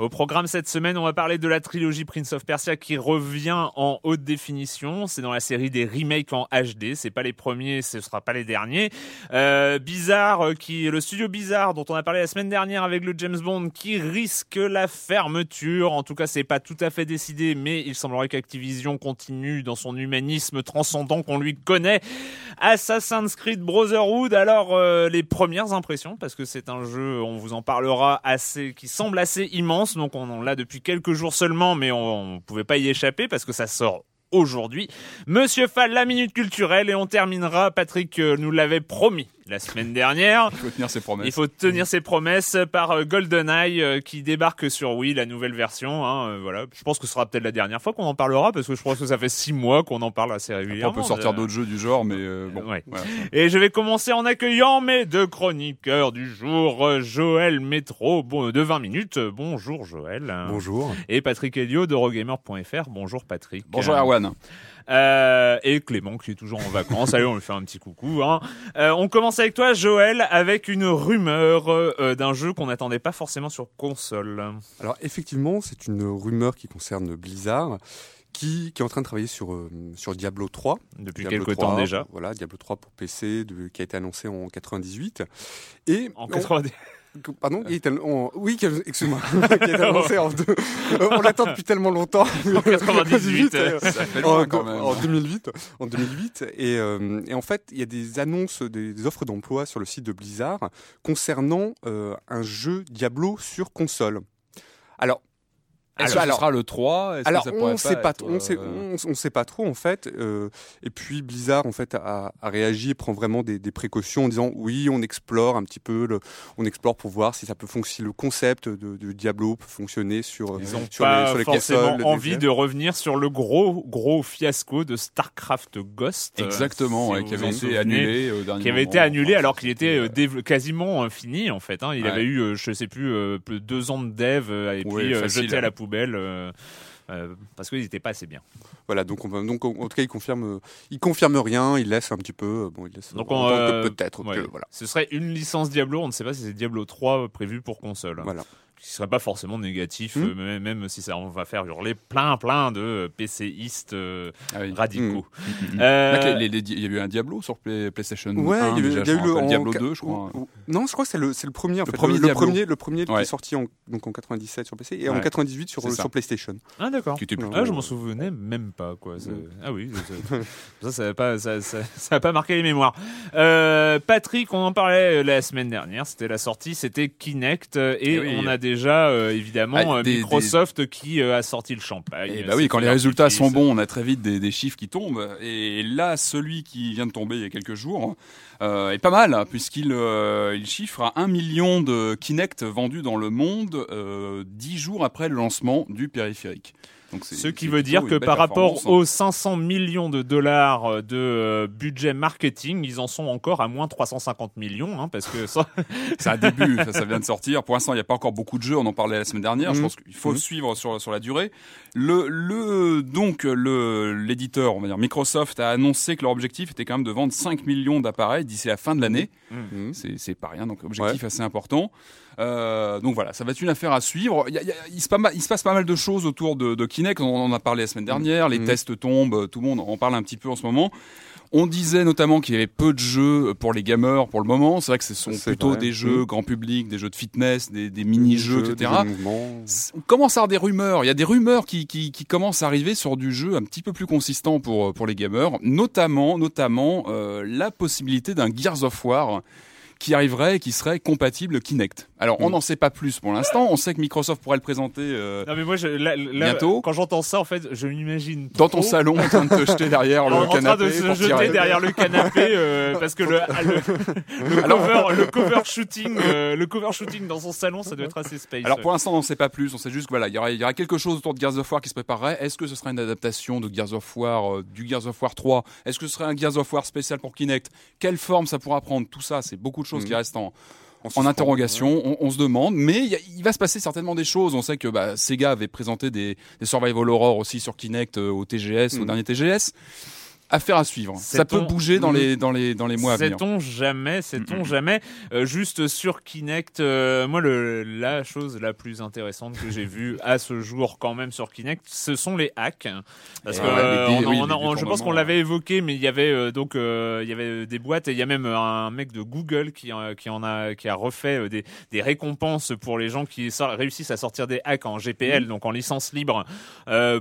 Au programme cette semaine, on va parler de la trilogie Prince of Persia qui revient en haute définition. C'est dans la série des remakes en HD. C'est pas les premiers, ce sera pas les derniers. Euh, Bizarre, euh, qui le studio Bizarre dont on a parlé la semaine dernière avec le James Bond, qui risque la fermeture. En tout cas, c'est pas tout à fait décidé, mais il semblerait qu'Activision continue dans son humanisme transcendant qu'on lui connaît. Assassin's Creed Brotherhood. Alors euh, les premières impressions, parce que c'est un jeu, on vous en parlera assez, qui semble assez immense donc on l'a depuis quelques jours seulement, mais on ne pouvait pas y échapper parce que ça sort aujourd'hui. Monsieur Fall, la minute culturelle, et on terminera, Patrick euh, nous l'avait promis la semaine dernière. Il faut tenir ses promesses. Il faut tenir ses promesses par euh, GoldenEye euh, qui débarque sur Wii, la nouvelle version. Hein, voilà. Je pense que ce sera peut-être la dernière fois qu'on en parlera parce que je pense que ça fait six mois qu'on en parle assez régulièrement. on peut sortir d'autres jeux du genre, mais bon. Et je vais commencer en accueillant mes deux chroniqueurs du jour, Joël Métro de 20 minutes. Bonjour Joël. Bonjour. Et Patrick Elio de Rogamer.fr. Bonjour Patrick. Bonjour Erwan. Euh, et Clément qui est toujours en vacances. Allez, on lui fait un petit coucou. Hein. Euh, on commence avec toi, Joël, avec une rumeur euh, d'un jeu qu'on n'attendait pas forcément sur console. Alors effectivement, c'est une rumeur qui concerne Blizzard. Qui, qui, est en train de travailler sur, sur Diablo 3. Depuis quelques temps déjà. Voilà, Diablo 3 pour PC, de, qui a été annoncé en 98. Et en 98 Pardon Oui, excuse-moi. qui est annoncé en deux... Euh, on l'attend depuis tellement longtemps. En 98. Ça fait loin, quand même. En 2008. En 2008. Et, euh, et en fait, il y a des annonces, des, offres d'emploi sur le site de Blizzard concernant euh, un jeu Diablo sur console. Alors, est-ce que ce sera le 3 Alors, on ne sait pas, trop, on, sait, on, sait pas trop en fait. Euh, et puis Blizzard en fait a, a réagi, prend vraiment des, des, précautions en disant oui, on explore un petit peu, le, on explore pour voir si ça peut fonctionner, le concept de, de Diablo peut fonctionner sur Ils ont sur pas les, sur les forcément envie de revenir sur le gros gros fiasco de Starcraft Ghost. Exactement, euh, si qui avait été annulé au dernier Qui avait moment. été annulé alors qu'il était euh, quasiment fini en fait. Hein. Il ouais. avait eu, je sais plus, deux ans de dev et puis jeté à la poubelle. Euh, euh, parce qu'ils n'étaient pas assez bien. Voilà, donc, on, donc en tout cas, il confirme, il confirme rien, il laisse un petit peu. Bon, il laisse. Donc euh, peut-être. Ouais. voilà. Ce serait une licence Diablo. On ne sait pas si c'est Diablo 3 prévu pour console. Voilà. Ce serait pas forcément négatif, Hmm. mmh. même, même, si ça on va faire hurler plein plein de PCistes euh, ah oui. radicaux. Mmh. Mmh. Euh... il y a eu un Diablo sur Play, PlayStation ouais, 1, il y a eu, déjà, il y a eu le Diablo 2, je crois. Non, je crois que c'est le, c'est le premier. En Le fait. premier le, premier, le premier qui est sorti en, donc en 97 sur PC et en Ouais. 98 sur, sur PlayStation. Ah d'accord. Qui était plutôt- Ah, je m'en souvenais même pas quoi. Ah oui, ça, ça n'a pas, ça, ça, ça a pas marqué les mémoires. Euh, Patrick, on en parlait euh, la semaine dernière. C'était la sortie, c'était Kinect euh, et Eh oui. on a déjà euh, évidemment Ah, des- Microsoft qui euh, a sorti le champagne. Et bah oui, quand les résultats sont bons, on a très vite des, des chiffres qui tombent. Et là, celui qui vient de tomber il y a quelques jours est pas mal, hein, puisqu'il euh, chiffre à 1 million de Kinect vendus dans le monde euh, 10 jours après le lancement du périphérique. Donc Ce qui veut dire que par rapport hein. aux 500 millions de dollars de euh, budget marketing, ils en sont encore à moins 350 millions, hein, parce que ça, C'est un début, ça, ça vient de sortir. Pour l'instant, il n'y a pas encore beaucoup de jeux. On en parlait la semaine dernière. Je Mhm. pense qu'il faut Mhm. suivre sur, sur la durée. Le, le, donc, le, l'éditeur, on va dire Microsoft, a annoncé que leur objectif était quand même de vendre 5 millions d'appareils d'ici la fin de l'année. Mhm. C'est, c'est pas rien, donc objectif assez important. Euh, donc voilà, ça va être une affaire à suivre. Il, y a- il se, pas mal- il se passe pas mal de choses autour de, de Kinect. On en a parlé la semaine dernière. Les Mhm. tests tombent, tout le monde en parle un petit peu en ce moment. On disait notamment qu'il y avait peu de jeux pour les gamers pour le moment. C'est vrai que ce sont plutôt vrai. des jeux Mhm. grand public, des jeux de fitness, des, des mini-jeux, Jeux, etc. des jeux On commence à avoir des rumeurs. Il y a des rumeurs qui, qui, qui commencent à arriver sur du jeu un petit peu plus consistant pour, pour les gamers, notamment, notamment euh, la possibilité d'un Gears of War qui arriverait et qui serait compatible Kinect. Alors, on Mm. n'en sait pas plus pour l'instant. On sait que Microsoft pourrait le présenter euh, non mais moi, je, là, là, Bientôt. quand j'entends ça, en fait, je m'imagine dans ton salon en train de te jeter derrière en, le en train canapé. de se jeter tirer. derrière le canapé euh, parce que le, le, le cover, le cover shooting, euh, le cover shooting dans son salon, ça doit être assez space. Alors pour l'instant, on n'en sait pas plus. On sait juste que voilà, il y aura, il y aura quelque chose autour de Gears of War qui se préparerait. Est-ce que ce sera une adaptation de Gears of War, euh, du Gears of War 3 Est-ce que ce serait un Gears of War spécial pour Kinect? Quelle forme ça pourra prendre? Tout ça, c'est beaucoup de choses Mhm. qui restent en, interrogation. On, on se demande, mais il va se passer certainement des choses. On sait que bah, Sega avait présenté des, des Survival Horror aussi sur Kinect euh, au TGS, au Mhm. dernier TGS. Affaire à suivre. Ça peut bouger dans les dans les dans les mois à venir. Sait-on jamais, sait-on jamais. Euh, juste sur Kinect, euh, moi le, la chose la plus intéressante que j'ai vue à ce jour quand même sur Kinect, ce sont les hacks. Parce Et que euh, dé- on oui, on je pense qu'on l'avait évoqué, mais il y avait donc il y avait des boîtes et il y a même un mec de Google qui qui en a qui a refait des, des récompenses pour les gens qui réussissent à sortir des hacks en GPL, donc en licence libre,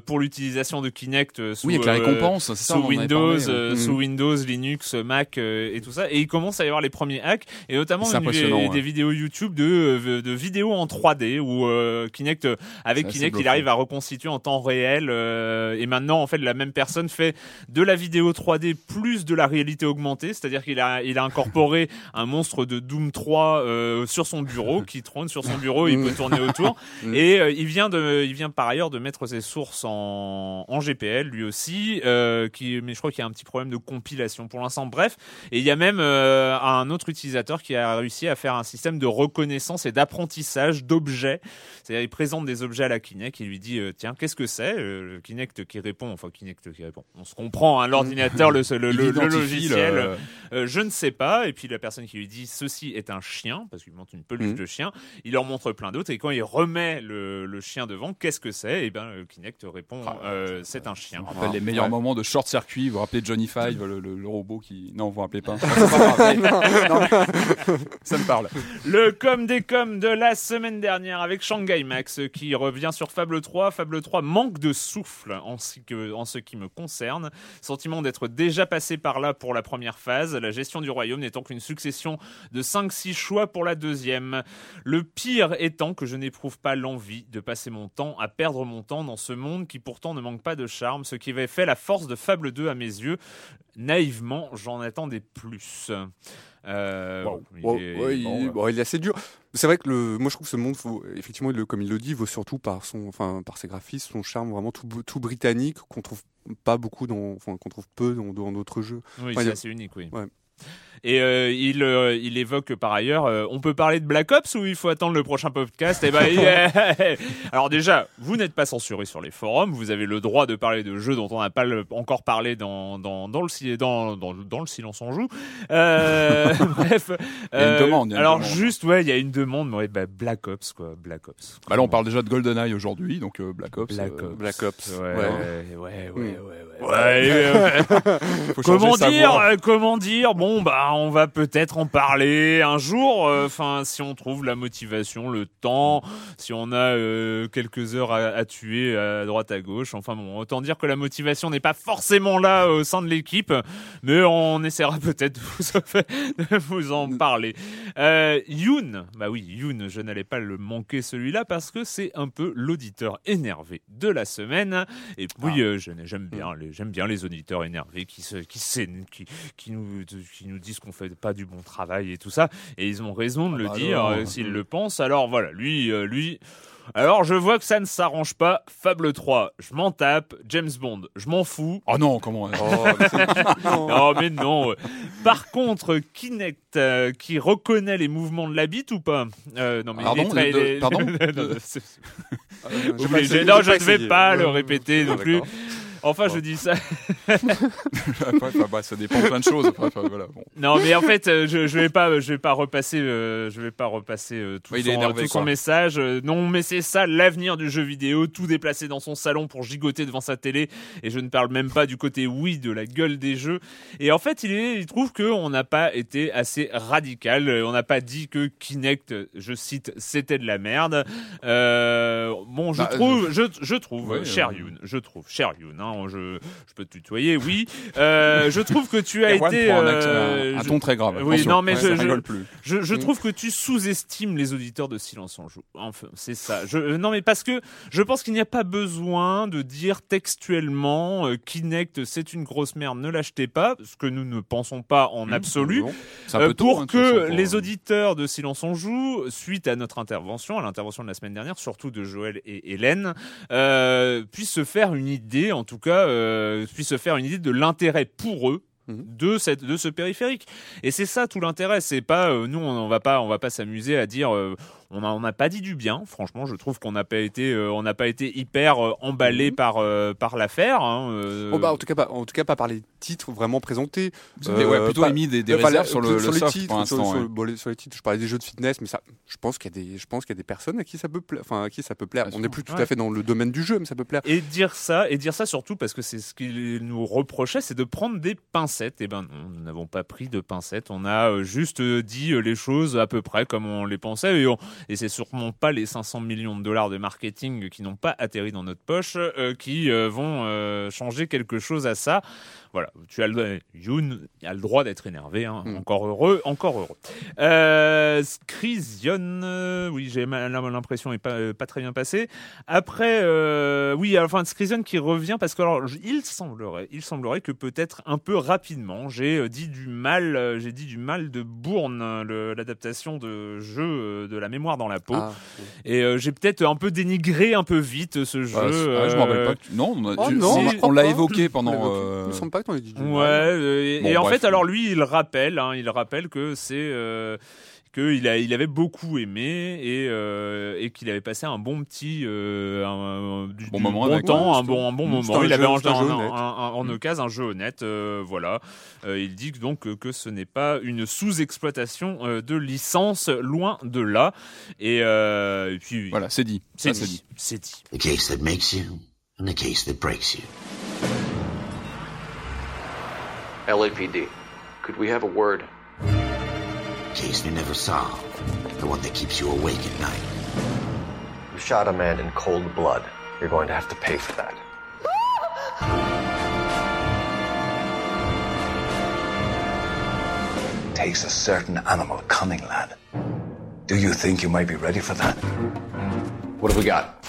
pour l'utilisation de Kinect sous Oui, avec la récompense, c'est ça, sous avait Windows, euh, Mhm. sous Windows, Linux, Mac euh, et tout ça. Et il commence à y avoir les premiers hacks et notamment une- des, ouais. des vidéos YouTube de, euh, de vidéos en 3D où euh, Kinect, euh, avec Kinect, il arrive à reconstituer en temps réel. euh, et maintenant, en fait, la même personne fait de la vidéo 3D plus de la réalité augmentée, c'est-à-dire qu'il a, il a incorporé un monstre de Doom 3 euh, sur son bureau qui trône sur son bureau, il peut tourner autour. Mm. Et il vient de, il vient par ailleurs de mettre ses sources en, en GPL lui aussi, euh, qui, mais je crois qu'il y a un petit problème de compilation pour l'instant. Bref, et il y a même euh, un autre utilisateur qui a réussi à faire un système de reconnaissance et d'apprentissage d'objets. C'est-à-dire, il présente des objets à la Kinect, il lui dit euh, tiens qu'est-ce que c'est? Euh, Le Kinect qui répond, enfin Kinect qui répond. On se comprend, hein, l'ordinateur, le, le, Il le- le identifie logiciel. le- Euh, je ne sais pas. Et puis la personne qui lui dit ceci est un chien, parce qu'il montre une peluche Mhm. de chien, il leur montre plein d'autres. Et quand il remet le, le chien devant, qu'est-ce que c'est? Et bien, le Kinect répond Ah, euh, c'est un chien. Me rappelle les meilleurs Ouais. moments de short-circuit. Vous rappelez Johnny Five, le, le- le robot qui. Non, vous vous rappelez pas. Ça me parle. Le com des coms de la semaine dernière avec Shanghai Max qui revient sur Fable 3. Fable 3 manque de souffle en ce, que- en ce qui me concerne. Sentiment d'être déjà passé par là pour la première phase. La gestion du royaume n'étant qu'une succession de 5-6 choix pour la deuxième. Le pire étant que je n'éprouve pas l'envie de passer mon temps à perdre mon temps dans ce monde qui pourtant ne manque pas de charme, ce qui avait fait la force de Fable 2 à mes yeux. Naïvement, j'en attendais plus. Euh, Wow. il est- ouais, il, bon, bon, il est assez dur. C'est vrai que le, moi je trouve que ce monde, faut, effectivement, le- comme il le dit, vaut surtout par son, enfin, par ses graphismes, son charme vraiment tout, tout britannique qu'on trouve pas beaucoup dans, enfin, qu'on trouve peu dans d'autres jeux. Oui, c'est assez unique, oui. Ouais. Et euh, il, euh, il évoque par ailleurs, euh, on peut parler de Black Ops ou il faut attendre le prochain podcast? Eh ben, yeah. alors déjà, vous n'êtes pas censuré sur les forums, vous avez le droit de parler de jeux dont on n'a pas le- encore parlé dans dans dans le dans dans, dans le silence on joue. Euh, bref, Il y a une euh, demande, il y a une alors demande. juste ouais, il y a une demande, mais ouais, bah, Black Ops quoi, Black Ops. Bah là, on parle déjà de GoldenEye aujourd'hui, donc euh, Black Ops. Black euh, Ops. Black Ops. Ouais, Ouais. ouais, ouais, ouais, ouais, ouais. Ouais, euh, faut changer comment dire, euh, comment dire, bon bah bah, on va peut-être en parler un jour. euh, Enfin, si on trouve la motivation, le temps, si on a euh, quelques heures à, à tuer à droite à gauche. Enfin bon, autant dire que la motivation n'est pas forcément là au sein de l'équipe, mais on essaiera peut-être de vous, de vous en parler. Euh, Youn, bah oui, Youn, je n'allais pas le manquer celui-là parce que c'est un peu l'auditeur énervé de la semaine. Et euh, je n'ai- j'aime bien, les, j'aime bien les auditeurs énervés qui se, qui s'énervent, qui, qui nous, qui nous disent qu'on fait pas du bon travail et tout ça. Et ils ont raison de le bah dire alors. euh, s'ils le pensent. Alors voilà, lui, euh, lui. Alors je vois que ça ne s'arrange pas. Fable 3, je m'en tape. James Bond, je m'en fous. Oh non, comment Oh, mais non. Non mais non. Par contre, Kinect euh, qui reconnaît les mouvements de la bite ou pas? Euh, Non mais Pardon, il est très- de- pardon Non, Ah, pas non, je ne vais essayé. pas le Ouais. répéter non Ah, plus. Enfin, je dis ça. Après, bah, ça dépend de plein de choses. Après, enfin, voilà, bon. Non, mais en fait, euh, je, je vais pas, je vais pas repasser, euh, je vais pas repasser euh, tout, Ouais, son, énervé, tout son message. Euh, non, mais c'est ça l'avenir du jeu vidéo, tout déplacer dans son salon pour gigoter devant sa télé. Et je ne parle même pas du côté oui de la gueule des jeux. Et en fait, il, est, il trouve que on n'a pas été assez radical. On n'a pas dit que Kinect, je cite, c'était de la merde. Euh, bon, je Bah, trouve, je, je trouve, Ouais, cher Youn, je trouve, cher Youn, hein, je, je peux te tutoyer, oui. Euh, je trouve que tu as été. un, euh, accent- un je- ton très grave. Oui, Attention. non, mais Ouais, je- je- rigole plus. je, Mm. trouve que tu sous-estimes les auditeurs de Silence en Joue. Enfin, c'est ça. Je, euh, non, mais parce que je pense qu'il n'y a pas besoin de dire textuellement euh, Kinect, c'est une grosse merde, ne l'achetez pas, ce que nous ne pensons pas en Mm, absolu. Euh, tôt, pour hein, que pour- les auditeurs de Silence on Joue, suite à notre intervention, à l'intervention de la semaine dernière, surtout de Joël et Hélène, euh, puissent se faire une idée, en tout cas, euh, puissent se faire une idée de l'intérêt pour eux Mhm. de cette de ce périphérique et c'est ça tout l'intérêt c'est pas euh, nous on, on va pas on va pas s'amuser à dire euh, on a on n'a pas dit du bien franchement je trouve qu'on n'a pas été euh, on n'a pas été hyper euh, emballé Mhm. par euh, par l'affaire hein, euh, Oh, bah, en tout cas pas, en tout cas pas par les titres vraiment présentés. Avez ouais, plutôt pas- émis des, réserves sur le, le les soft titres, pour sur, bon, les- sur les titres, je parlais des jeux de fitness, mais ça, je pense qu'il y a des, je pense qu'il y a des personnes à qui ça peut plaire, enfin à qui ça peut plaire. Bien On n'est plus tout Ouais. à fait dans le domaine du jeu, mais ça peut plaire. Et dire ça, et dire ça surtout parce que c'est ce qu'il nous reprochait, c'est de prendre des pincettes. Et ben non, nous n'avons pas pris de pincettes. On a juste dit les choses à peu près comme on les pensait. Et, on- et c'est sûrement pas les 500 millions de dollars de marketing qui n'ont pas atterri dans notre poche euh, qui euh, vont euh, changer quelque chose à ça. Voilà, tu as le, Youn a le droit d'être énervé. hein. Mm. Encore heureux, encore heureux. Euh, Scrision, euh, oui, j'ai l'impression est pas, euh, pas très bien passé. Après, euh, oui, enfin, Scrision qui revient parce que alors, il semblerait, il semblerait que peut-être un peu rapidement, j'ai dit du mal, j'ai dit du mal de Bourne, le- l'adaptation de jeu de la mémoire dans la peau, Ah, et euh, j'ai peut-être un peu dénigré un peu vite ce jeu. Ah, c'est- ah, je me rappelle pas. tu- Non, on a- Oh on- l'a évoqué pendant. Me semble pas que t'en aies dit du Ouais, mal. euh, et, Bon, et en bref. fait, alors lui, il rappelle, hein, il rappelle que c'est euh, qu'il a, il avait beaucoup aimé et, euh, et qu'il avait passé un bon petit, euh, un, un- du, Bon moment bon avec, temps, ouais, un bon, un bon moment. un Il avait jeu- en, en- Mm. occasion un jeu honnête, euh, voilà. Euh, il dit donc que, que ce n'est pas une sous-exploitation euh, de licence, loin de là. Et, euh, et puis, Voilà, c'est dit. c'est dit, c'est dit. The case that makes you and the case that breaks you. LAPD. Could we have a word? Case they never solved. The one that keeps you awake at night. You shot a man in cold blood. You're going to have to pay for that. takes a certain animal cunning, lad. Do you think you might be ready for that? What have we got?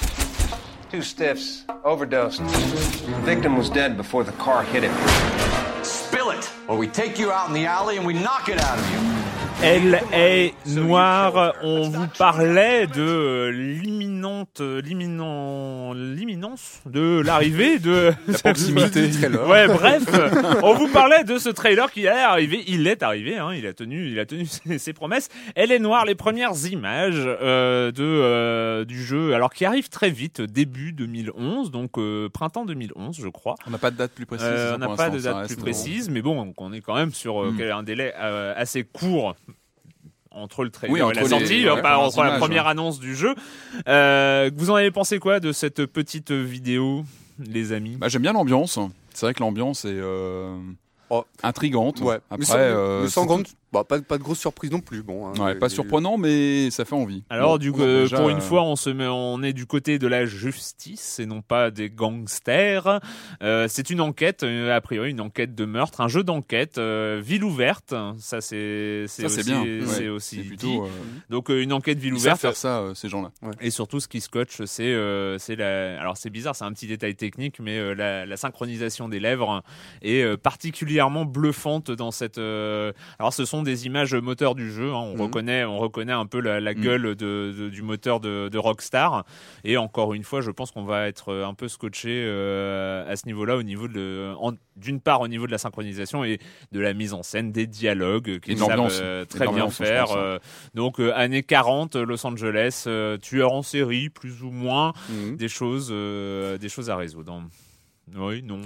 Two stiffs, overdosed. The victim was dead before the car hit him. Or we take you out in the alley and we knock it out of you. Elle est noire. On vous parlait de l'imminente, l'imminent, l'imminence de l'arrivée de La proximité. Ouais, bref, on vous parlait de ce trailer qui allait arriver. Il est arrivé, hein, il a tenu, il a tenu ses, ses promesses. Elle est noire. Les premières images euh, de euh, du jeu, alors qui arrive très vite, début 2011, donc euh, printemps 2011, je crois. On n'a pas de date plus précise. Euh, ça, on n'a pas de date plus précise, mais bon, on est quand même sur euh, Mm. quel- un délai euh, assez court entre le trailer Oui, et la les- sortie, ouais, euh, pas entre la première ouais. annonce du jeu. Euh, vous en avez pensé quoi de cette petite vidéo, les amis? Bah, J'aime bien l'ambiance. C'est vrai que l'ambiance est. euh, Oh, intrigante. Ouais. Après, mais sans, euh, mais sans grande, bah, pas, pas de grosse surprise non plus. Bon. hein. ouais, pas surprenant, mais ça fait envie. Alors Bon, du coup, euh, déjà, pour une fois, on se met, on est du côté de la justice et non pas des gangsters. Euh, c'est une enquête, a priori une enquête de meurtre, un jeu d'enquête, euh, ville ouverte. Ça c'est c'est ça c'est aussi, bien. c'est Ouais, aussi c'est dit. plutôt. euh, Donc euh, une enquête ville ils savent ouverte. faire ça, euh, ces gens-là. Et surtout, ce qui scotche, c'est euh, c'est la. Alors c'est bizarre, c'est un petit détail technique, mais euh, la, la synchronisation des lèvres est euh, particulièrement bluffante dans cette. euh, Alors ce sont des images moteurs du jeu. hein. On Mhm. reconnaît, on reconnaît un peu la, la Mhm. gueule de, de- du moteur de, de Rockstar. Et encore une fois, je pense qu'on va être un peu scotché euh, à ce niveau-là, au niveau de. D'une part, au niveau de la synchronisation et de la mise en scène des dialogues qu'ils savent euh, très bien faire. euh, donc euh, années 40, Los Angeles, euh, tueur en série, plus ou moins, Mhm. des choses, euh, des choses à résoudre. Oui, non,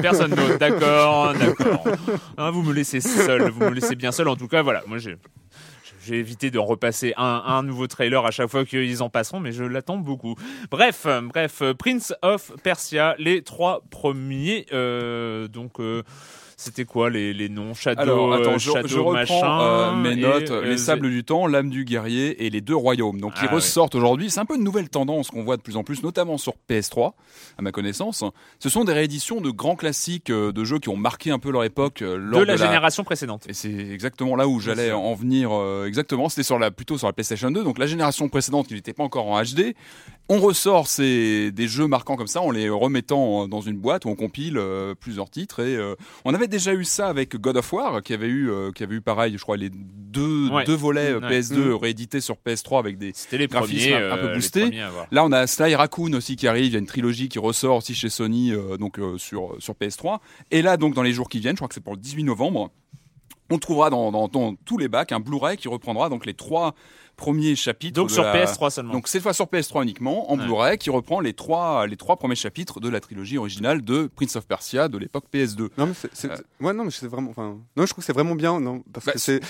personne, d'autre. D'accord, d'accord. Hein, vous me laissez seul, vous me laissez bien seul. En tout cas, voilà, moi j'ai. J'ai évité de repasser un, nouveau trailer à chaque fois qu'ils en passeront, mais je l'attends beaucoup. Bref, bref, Prince of Persia, les trois premiers. euh, donc, euh, c'était quoi les, les noms? Shadow, Alors, attends, euh, je, Shadow je reprends machin, euh, mes notes. les sables du temps, l'âme du guerrier et les deux royaumes. Donc, Ah, qui ouais. ressortent aujourd'hui. C'est un peu une nouvelle tendance qu'on voit de plus en plus, notamment sur PS3, à ma connaissance. Ce sont des rééditions de grands classiques euh, de jeux qui ont marqué un peu leur époque lors de la génération précédente. Et c'est exactement là où j'allais en venir. euh, exactement, c'était sur la plutôt sur la PlayStation 2, donc la génération précédente qui n'était pas encore en HD. On ressort ces des jeux marquants comme ça en les remettant dans une boîte où on compile euh, plusieurs titres et on avait déjà eu ça avec God of War qui avait eu euh, qui avait eu pareil, je crois les deux Ouais. deux volets euh, Ouais. PS2 réédités sur PS3 avec des les graphismes premiers, un peu euh, boostés. Là, on a Sly Raccoon aussi qui arrive. Il y a une trilogie qui ressort aussi chez Sony, donc sur sur PS3. Et là, donc dans les jours qui viennent, je crois que c'est pour le 18 novembre, on trouvera dans, dans, dans tous les bacs un Blu-ray qui reprendra donc les trois premiers chapitres. Donc sur la- PS3 seulement. Donc cette fois sur PS3 uniquement, en Ouais. Blu-ray, qui reprend les trois les trois premiers chapitres de la trilogie originale de Prince of Persia de l'époque PS2. Non mais c'est, c'est- Euh. ouais non mais c'est vraiment, enfin, non je trouve que c'est vraiment bien, non parce Bah, que c'est,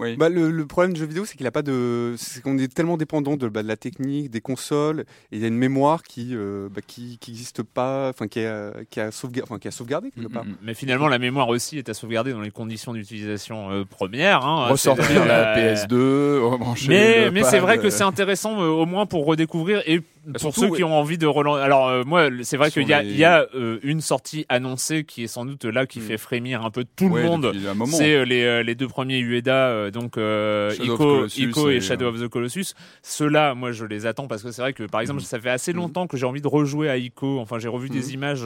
Oui. bah, le, le problème du jeu vidéo c'est qu'il a pas de, c'est qu'on est tellement dépendant de, bah, de la technique, des consoles, et il y a une mémoire qui, euh, bah, qui, qui existe pas, enfin qui a, qui a sauvegardé, enfin qui a sauvegardé quelque Mm, part. mm, mm. Mais finalement, la mémoire aussi est à sauvegarder dans les conditions d'utilisation euh, premières. Hein, Ressortir la euh, PS2, rebrancher Mais, mais c'est vrai que c'est intéressant euh, au moins pour redécouvrir et pour surtout, ceux qui ont envie de relancer. Alors euh, moi, c'est vrai qu'il y a, les- y a euh, une sortie annoncée qui est sans doute là qui Mm. fait frémir un peu tout ouais, le monde. C'est euh, les, euh, les deux premiers Ueda, donc Ico, Ico et, et, Shadow of the Colossus. Ceux-là, moi, je les attends parce que c'est vrai que, par exemple, Mhm. ça fait assez Mhm. longtemps que j'ai envie de rejouer à Ico. Enfin, j'ai revu des images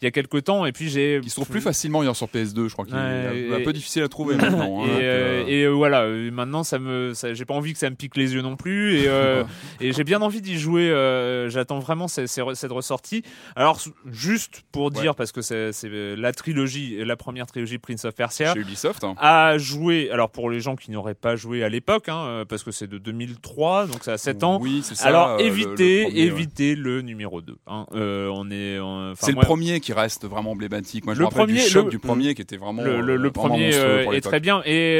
il y a quelques temps et puis j'ai. qui se trouve plus facilement hier sur PS2, je crois qu'il Ouais, est un et- peu difficile à trouver maintenant. hein, et, voilà, maintenant ça me, j'ai pas envie que ça me pique les yeux non plus, et, et j'ai bien envie d'y jouer. Euh, J'attends vraiment ces- ces- cette ressortie. Alors juste pour dire, parce que c'est euh, la trilogie, la première trilogie Prince of Persia. chez Ubisoft. hein. A joué, alors pour les gens qui n'auraient pas joué à l'époque, hein, euh, parce que c'est de 2003, donc ça a 7 ans. Oui, c'est ça. alors le- évitez, le premier, ouais. évitez le numéro 2. Hein. Euh, on est, C'est le premier qui reste vraiment emblématique. Moi, je Le me rappelle premier- du choc le- du premier qui était vraiment le, le- le vraiment premier est très bien et,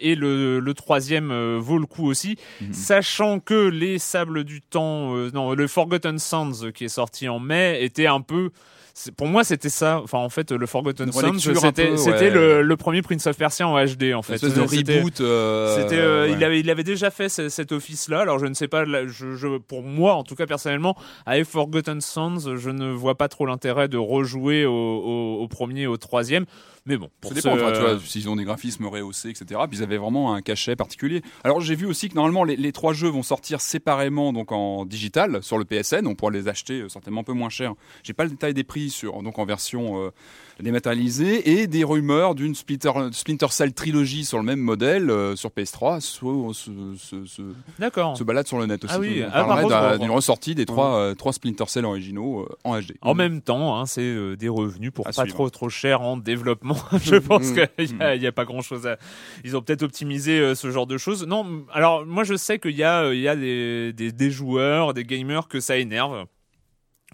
et le, le troisième vaut le coup aussi, Mhm. sachant que les Sables du Temps, non, le Forgotten Sands qui est sorti en mai était un peu pour moi, c'était ça. Enfin, en fait, le Forgotten un c'était ouais. le, le premier Prince of Persia en HD, en fait. de reboot. euh, euh, ouais. il avait, il avait déjà fait ce- cet office-là. Alors je ne sais pas, là, je, je- pour moi, en tout cas personnellement, avec Forgotten Sands, je ne vois pas trop l'intérêt de rejouer au, au, au premier, au troisième. Mais bon, pour Ça dépend, enfin, tu vois, s'ils ont des graphismes rehaussés, etc. Puis ils avaient vraiment un cachet particulier. Alors j'ai vu aussi que normalement les, les trois jeux vont sortir séparément, donc en digital sur le PSN. On pourra les acheter euh, certainement un peu moins cher. J'ai pas le détail des prix sur donc en version euh, dématérialisée et des rumeurs d'une Splinter, Splinter Cell trilogie sur le même modèle euh, sur PS3 soit, se, se, se, D'accord. se balade sur le net aussi. Ah oui, on ah, parlerait d'un- d'une ressortie des trois, euh, trois Splinter Cell originaux euh, en HD. En même temps, hein, c'est euh, des revenus pour À pas suivre. trop trop cher en développement. Je pense Mm. qu'il y, a- il y a pas grand chose à. Ils ont peut-être optimisé euh, ce genre de choses. Non, m- alors moi je sais qu'il y a, euh, il y a des, des, des joueurs, des gamers que ça énerve.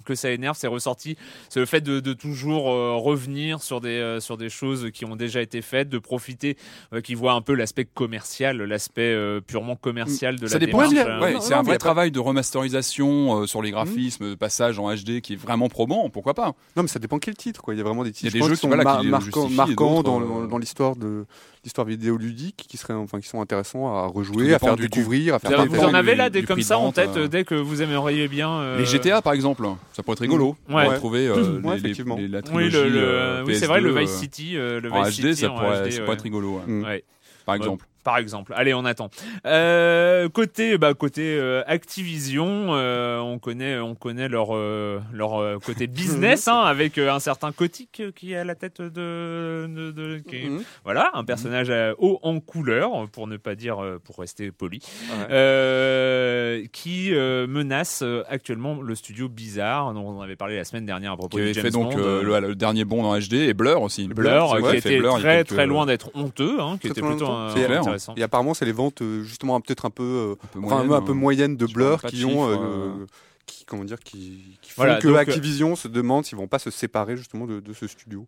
Que ça énerve, c'est ressorti. C'est le fait de, de toujours euh, revenir sur des euh, sur des choses qui ont déjà été faites, de profiter, euh, qui voient un peu l'aspect commercial, l'aspect euh, purement commercial de Ça la dépend. démarche. Ouais, ouais, c'est un vrai travail de remasterisation euh, sur les graphismes, de passage en HD qui est vraiment probant. Pourquoi pas Non, mais ça dépend quel titre. Quoi. Il y a vraiment des titres Il y a des je pense, jeux qui sont voilà, mar- marquants, euh, dans l'histoire de l'histoire vidéoludique qui seraient, enfin, qui sont intéressants à rejouer, à faire du- du- découvrir, à faire Vous, en avez là des comme ça en tête euh. dès que vous aimeriez bien euh, Les GTA par exemple, ça pourrait être rigolo. Ouais. On va retrouver euh, Ouais, les- les, effectivement. les- la Oui, trilogie. le, le- euh, oui, c'est vrai, le PS2, Vice City, euh, le En Vice HD, City ça en pourrait, HD, ça ouais. pourrait être rigolo, ouais, Mm. Ouais. par Ouais. exemple. Par exemple. Allez, on attend. Euh, côté, bah, côté euh, Activision, euh, on connaît, on connaît leur euh, leur euh, côté business, hein, avec euh, un certain Kotick qui est à la tête de, de, de- qui- Mhm. voilà, un personnage haut en couleur, pour ne pas dire, euh, pour rester poli, Ouais. euh, qui euh, menace actuellement le studio Bizarre, dont on avait parlé la semaine dernière à propos Qui de avait James fait donc Bond, le, dernier bond en HD et Blur aussi. Blur, qui fait était Blur très quelques- très loin d'être honteux, hein, qui Très, était plutôt longtemps. Euh, intéressant. Et apparemment, c'est les ventes euh, justement peut-être un peu, euh, peu enfin, moyennes, un peu hein. moyennes de Blur qui ont, chiffres, euh, euh. qui comment dire, qui, qui font Voilà, que donc, euh, Activision se demande s'ils vont pas se séparer justement de, de ce studio,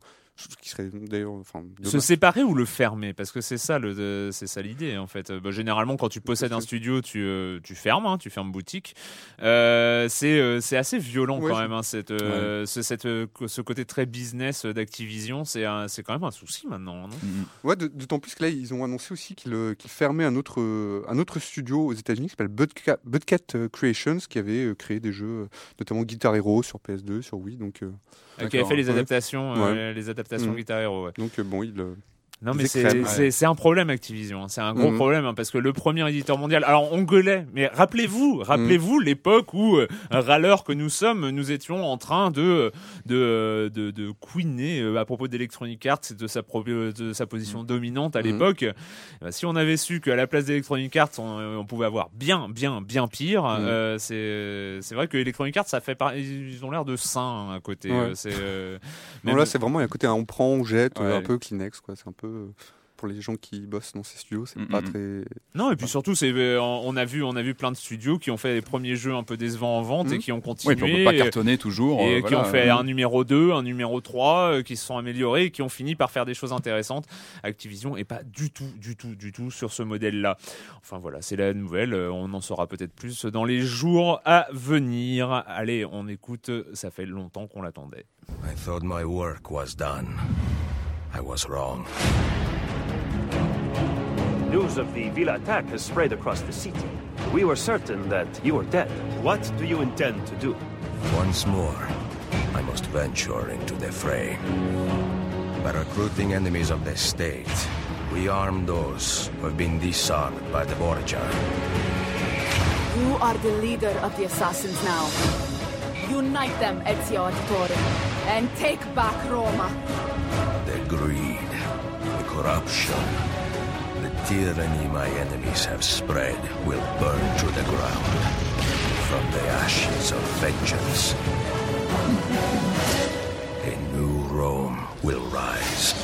qui serait d'ailleurs, enfin, Se séparer ou le fermer? Parce que c'est ça, le, de- c'est ça l'idée en fait. Euh, bah, généralement, quand tu possèdes un studio, tu, euh, tu fermes, hein, tu fermes boutique. Euh, c'est, euh, c'est assez violent Ouais, quand je- même. hein, cette, euh, ce, cette, euh, ce côté très business d'Activision, c'est, c'est quand même un souci maintenant. non? Mm. Ouais, d'autant plus que là, ils ont annoncé aussi qu'ils euh, fermaient un autre, euh, un autre studio aux États-Unis qui s'appelle Budcat, Budcat, euh, Creations, qui avait euh, créé des jeux, euh, notamment Guitar Hero sur PS2, sur Wii. Donc, euh, Euh, Qui avait fait les Ouais. adaptations, euh, les adaptations Guitar Hero. ouais. donc euh, bon, ils, euh, Non mais c'est un problème Activision, hein. c'est un gros Mhm. problème hein, parce que le premier éditeur mondial. Alors on gueulait, mais rappelez-vous, rappelez-vous l'époque où euh, râleurs que nous sommes, nous étions en train de de de, de couiner euh, à propos d'Electronic Arts et de sa pro- de sa position dominante à Mhm. l'époque. Ben, si on avait su qu'à la place d'Electronic Arts on, on pouvait avoir bien bien bien pire, Mhm. euh, c'est vrai que Electronic Arts ça fait par... ils ont l'air de saints à côté. Ouais. euh, C'est euh, non, là, c'est vraiment il y a un côté, hein, on prend, on jette, euh, Ouais. un peu Kleenex, quoi. C'est un peu euh, pour les gens qui bossent dans ces studios, c'est Mhm. pas très. Non, et puis surtout, c'est, euh, on a vu, on a vu plein de studios qui ont fait les premiers jeux un peu décevants en vente et qui ont Oui, continué. puis on peut pas et- cartonner toujours. et euh, qui voilà. ont fait un numéro 2, un numéro 3, euh, qui se sont améliorés et qui ont fini par faire des choses intéressantes. Activision est pas du tout, du tout, du tout sur ce modèle-là. Enfin voilà, c'est la nouvelle. On en saura peut-être plus dans les jours à venir. Allez, on écoute. Ça fait longtemps qu'on l'attendait. I thought my work was done. I was wrong. News of the Villa attack has spread across the city. We were certain that you were dead. What do you intend to do? Once more, I must venture into the fray. By recruiting enemies of the state, we arm those who have been disarmed by the Borgia. You are the leader of the assassins now. Unite them, Ezio Auditore, and take back Roma. The greed, the corruption, the tyranny my enemies have spread will burn to the ground. From the ashes of vengeance, a new Rome will rise.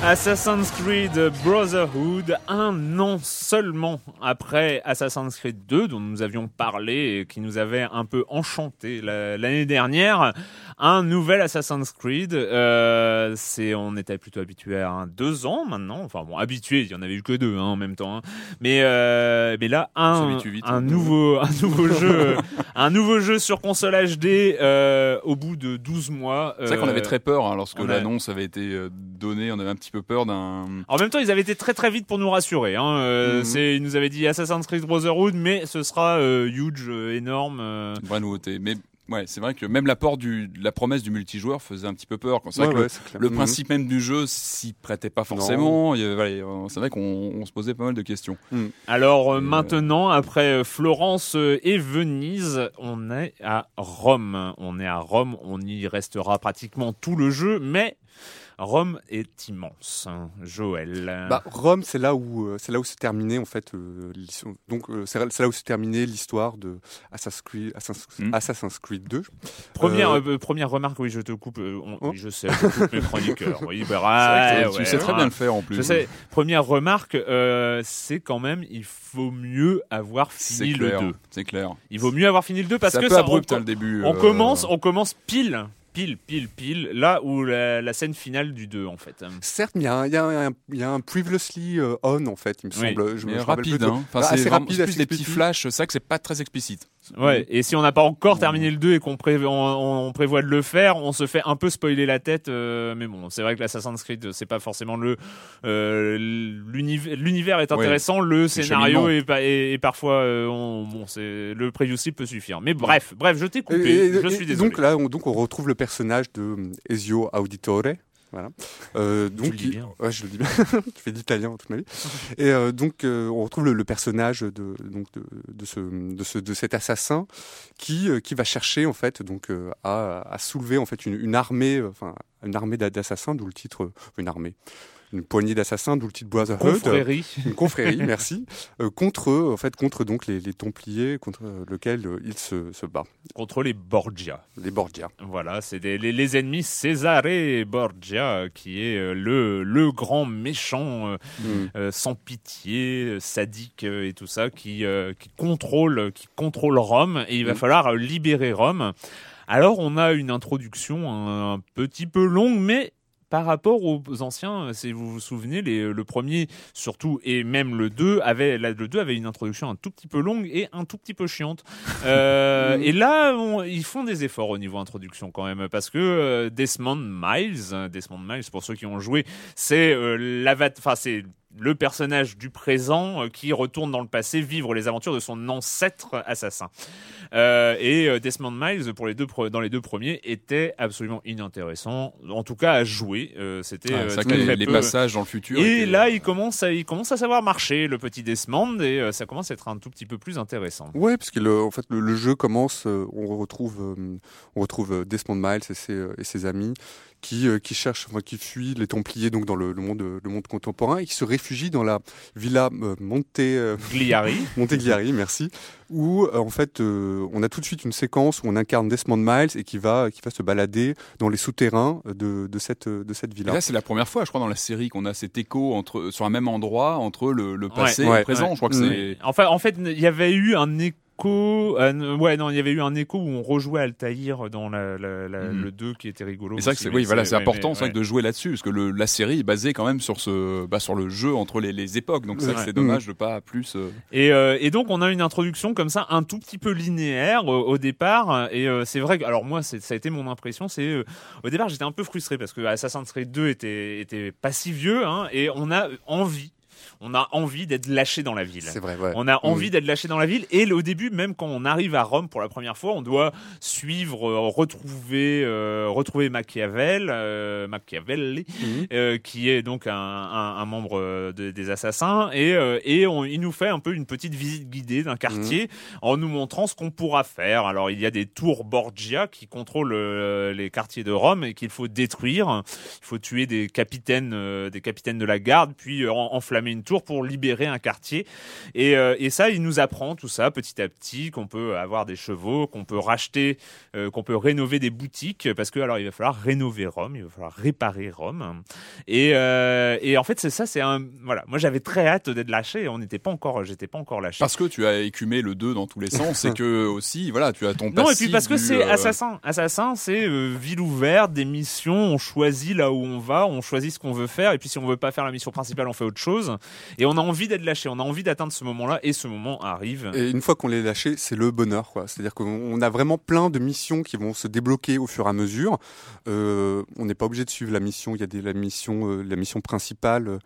Assassin's Creed Brotherhood, un an seulement après Assassin's Creed 2, dont nous avions parlé et qui nous avait un peu enchanté la- l'année dernière. Un nouvel Assassin's Creed, euh, c'est, on était plutôt habitué à un deux ans maintenant. Enfin bon, habitué, il y en avait eu que deux hein, en même temps. hein. Mais euh, mais là un vite. un nouveau un nouveau jeu, un nouveau jeu sur console HD euh, au bout de 12 mois. C'est vrai qu'on euh, avait très peur hein, lorsque a- l'annonce avait été euh, donnée. On avait un petit peu peur d'un. En même temps, ils avaient été très très vite pour nous rassurer. Hein. Euh, Mhm. c'est, ils nous avaient dit Assassin's Creed Brotherhood, mais ce sera euh, huge, euh, énorme. euh. une vraie nouveauté. Mais ouais, c'est vrai que même l'apport du, de la promesse du multijoueur faisait un petit peu peur. C'est vrai Ouais, que le- ouais, Mhm. principe même du jeu s'y prêtait pas forcément. Voilà, euh, c'est vrai qu'on on se posait pas mal de questions. Alors euh, maintenant, après euh, Florence euh, et Venise, on est à Rome. On est à Rome. On y restera pratiquement tout le jeu, mais Rome est immense, hein, Joël. Bah, Rome, c'est là où c'est là où s'est terminé en fait. donc c'est là où s'est terminé l'histoire de Assassin's Creed, Assassin's, Creed 2. Première première remarque, oui, je te coupe. Oh. je sais, je coupe mes chroniqueurs. Oui, bah, tu sais très bien le faire en plus. Je sais. Première remarque, c'est quand même, il faut mieux avoir fini le 2. C'est clair. Il vaut mieux avoir fini le 2 parce que ça abrupt hein, le début. On commence, on commence pile pile, pile, pile, là où la, scène finale du 2, en fait. Certes, il y, a un, y, a un previously euh, on, en fait, il me semble. Je me, rapide, hein. enfin, bah, c'est rapide, plus des petits flashs, c'est vrai que c'est pas très explicite. Ouais, et si on n'a pas encore terminé le 2 et qu'on on, prévoit de le faire, on se fait un peu spoiler la tête. Euh, mais bon, c'est vrai que l'Assassin's Creed, c'est pas forcément le. Euh, l'univers est intéressant, le scénario est, parfois. bon, c'est le previously peut suffire. Mais bref, bref, je t'ai coupé. je suis désolé. Donc là, on, donc on retrouve le personnage de euh, Ezio Auditore. Voilà. Euh, donc, tu bien. Ouais, je le dis bien. je fais d'italien toute ma vie. Et euh, donc, euh, on retrouve le, personnage de, donc de, de, ce, de, ce, de cet assassin qui, qui va chercher en fait donc à, à soulever en fait une, une armée, enfin une armée d'assassins, d'où le titre, une armée une poignée d'assassins, d'où le titre Brotherhood. Confrérie. Une confrérie, merci. Euh, contre eux, en fait, contre donc les, les Templiers, contre lequel euh, il se, se, bat. Contre les Borgia. Les Borgia. Voilà, c'est les, les, ennemis Cesare Borgia, qui est euh, le, le grand méchant, mm. sans pitié, sadique et tout ça, qui, qui, contrôle, qui contrôle Rome, et il va mm. falloir libérer Rome. Alors on a une introduction un petit peu longue, mais par rapport aux anciens, si vous vous souvenez, les, le premier surtout et même le 2 avait le 2 avait une introduction un tout petit peu longue et un tout petit peu chiante. Euh, et là, ils font des efforts au niveau introduction quand même parce que euh, Desmond Miles, Desmond Miles pour ceux qui ont joué, c'est euh, enfin c'est le personnage du présent euh, qui retourne dans le passé vivre les aventures de son ancêtre assassin. Euh, et euh, Desmond Miles, pour les deux dans les deux premiers, était absolument inintéressant, en tout cas à jouer. C'était les, passages dans le futur. Et là, il commence, à, il commence à savoir marcher, le petit Desmond, et ça commence à être un tout petit peu plus intéressant. Ouais, parce que le, en fait, le, jeu commence, on retrouve, on retrouve Desmond Miles et ses, et ses amis qui, euh, qui cherche, enfin, qui fuit les Templiers donc dans le, le, monde, le monde contemporain et qui se réfugie dans la villa euh, Monte euh, Gliari. Montegliari, merci, où en fait on a tout de suite une séquence où on incarne Desmond Miles et qui va, qui va se balader dans les souterrains de, de cette, de cette villa. Et là, c'est la première fois, je crois, dans la série qu'on a cet écho entre, sur un même endroit entre le, le passé et le présent. Je crois que c'est. Enfin, en fait, il y avait eu un écho euh, ouais, non, il y avait eu un écho où on rejouait Altaïr dans la, mhm. le 2 qui était rigolo. C'est vrai que c'est, oui, voilà, c'est important de jouer là-dessus parce que le, la série est basée quand même sur ce, bah, sur le jeu entre les, les époques. Donc c'est, c'est dommage de pas plus. Euh, et, euh, et donc on a une introduction comme ça, un tout petit peu linéaire au départ. Et c'est vrai que, alors moi, ça a été mon impression. C'est au départ j'étais un peu frustré parce que Assassin's Creed 2 était, était pas si vieux, hein, et on a envie on a envie d'être lâché dans la ville. C'est vrai, On a envie d'être lâché dans la ville. Et au début, même quand on arrive à Rome pour la première fois, on doit suivre, euh, retrouver, euh, retrouver Machiavel, euh, Machiavelli, mhm. qui est donc un, membre des assassins. Et, et il nous fait un peu une petite visite guidée d'un quartier mhm. en nous montrant ce qu'on pourra faire. Alors, il y a des tours Borgia qui contrôlent les quartiers de Rome et qu'il faut détruire. Il faut tuer des capitaines, des capitaines de la garde, puis enflammer une tour pour libérer un quartier. Et, euh, et, ça, il nous apprend tout ça petit à petit, qu'on peut avoir des chevaux, qu'on peut racheter, euh, qu'on peut rénover des boutiques, parce que alors il va falloir rénover Rome, il va falloir réparer Rome. Et, euh, et en fait, c'est ça, c'est un voilà. Moi, j'avais très hâte d'être lâché. On n'était pas encore, j'étais pas encore lâché. Parce que tu as écumé le 2 dans tous les sens, c'est que aussi, voilà, tu as ton Non, et puis parce que c'est assassin. Assassin, c'est ville ouverte, des missions. On choisit là où on va, on choisit ce qu'on veut faire, et puis si on veut pas faire la mission principale, on fait autre chose. Et on a envie d'être lâché, on a envie d'atteindre ce moment-là, et ce moment arrive. Et une fois qu'on l'est lâché, c'est le bonheur, quoi. C'est-à-dire qu'on a vraiment plein de missions qui vont se débloquer au fur et à mesure. Euh, on n'est pas obligé de suivre la mission. Il y a des, la mission, euh, la mission principale,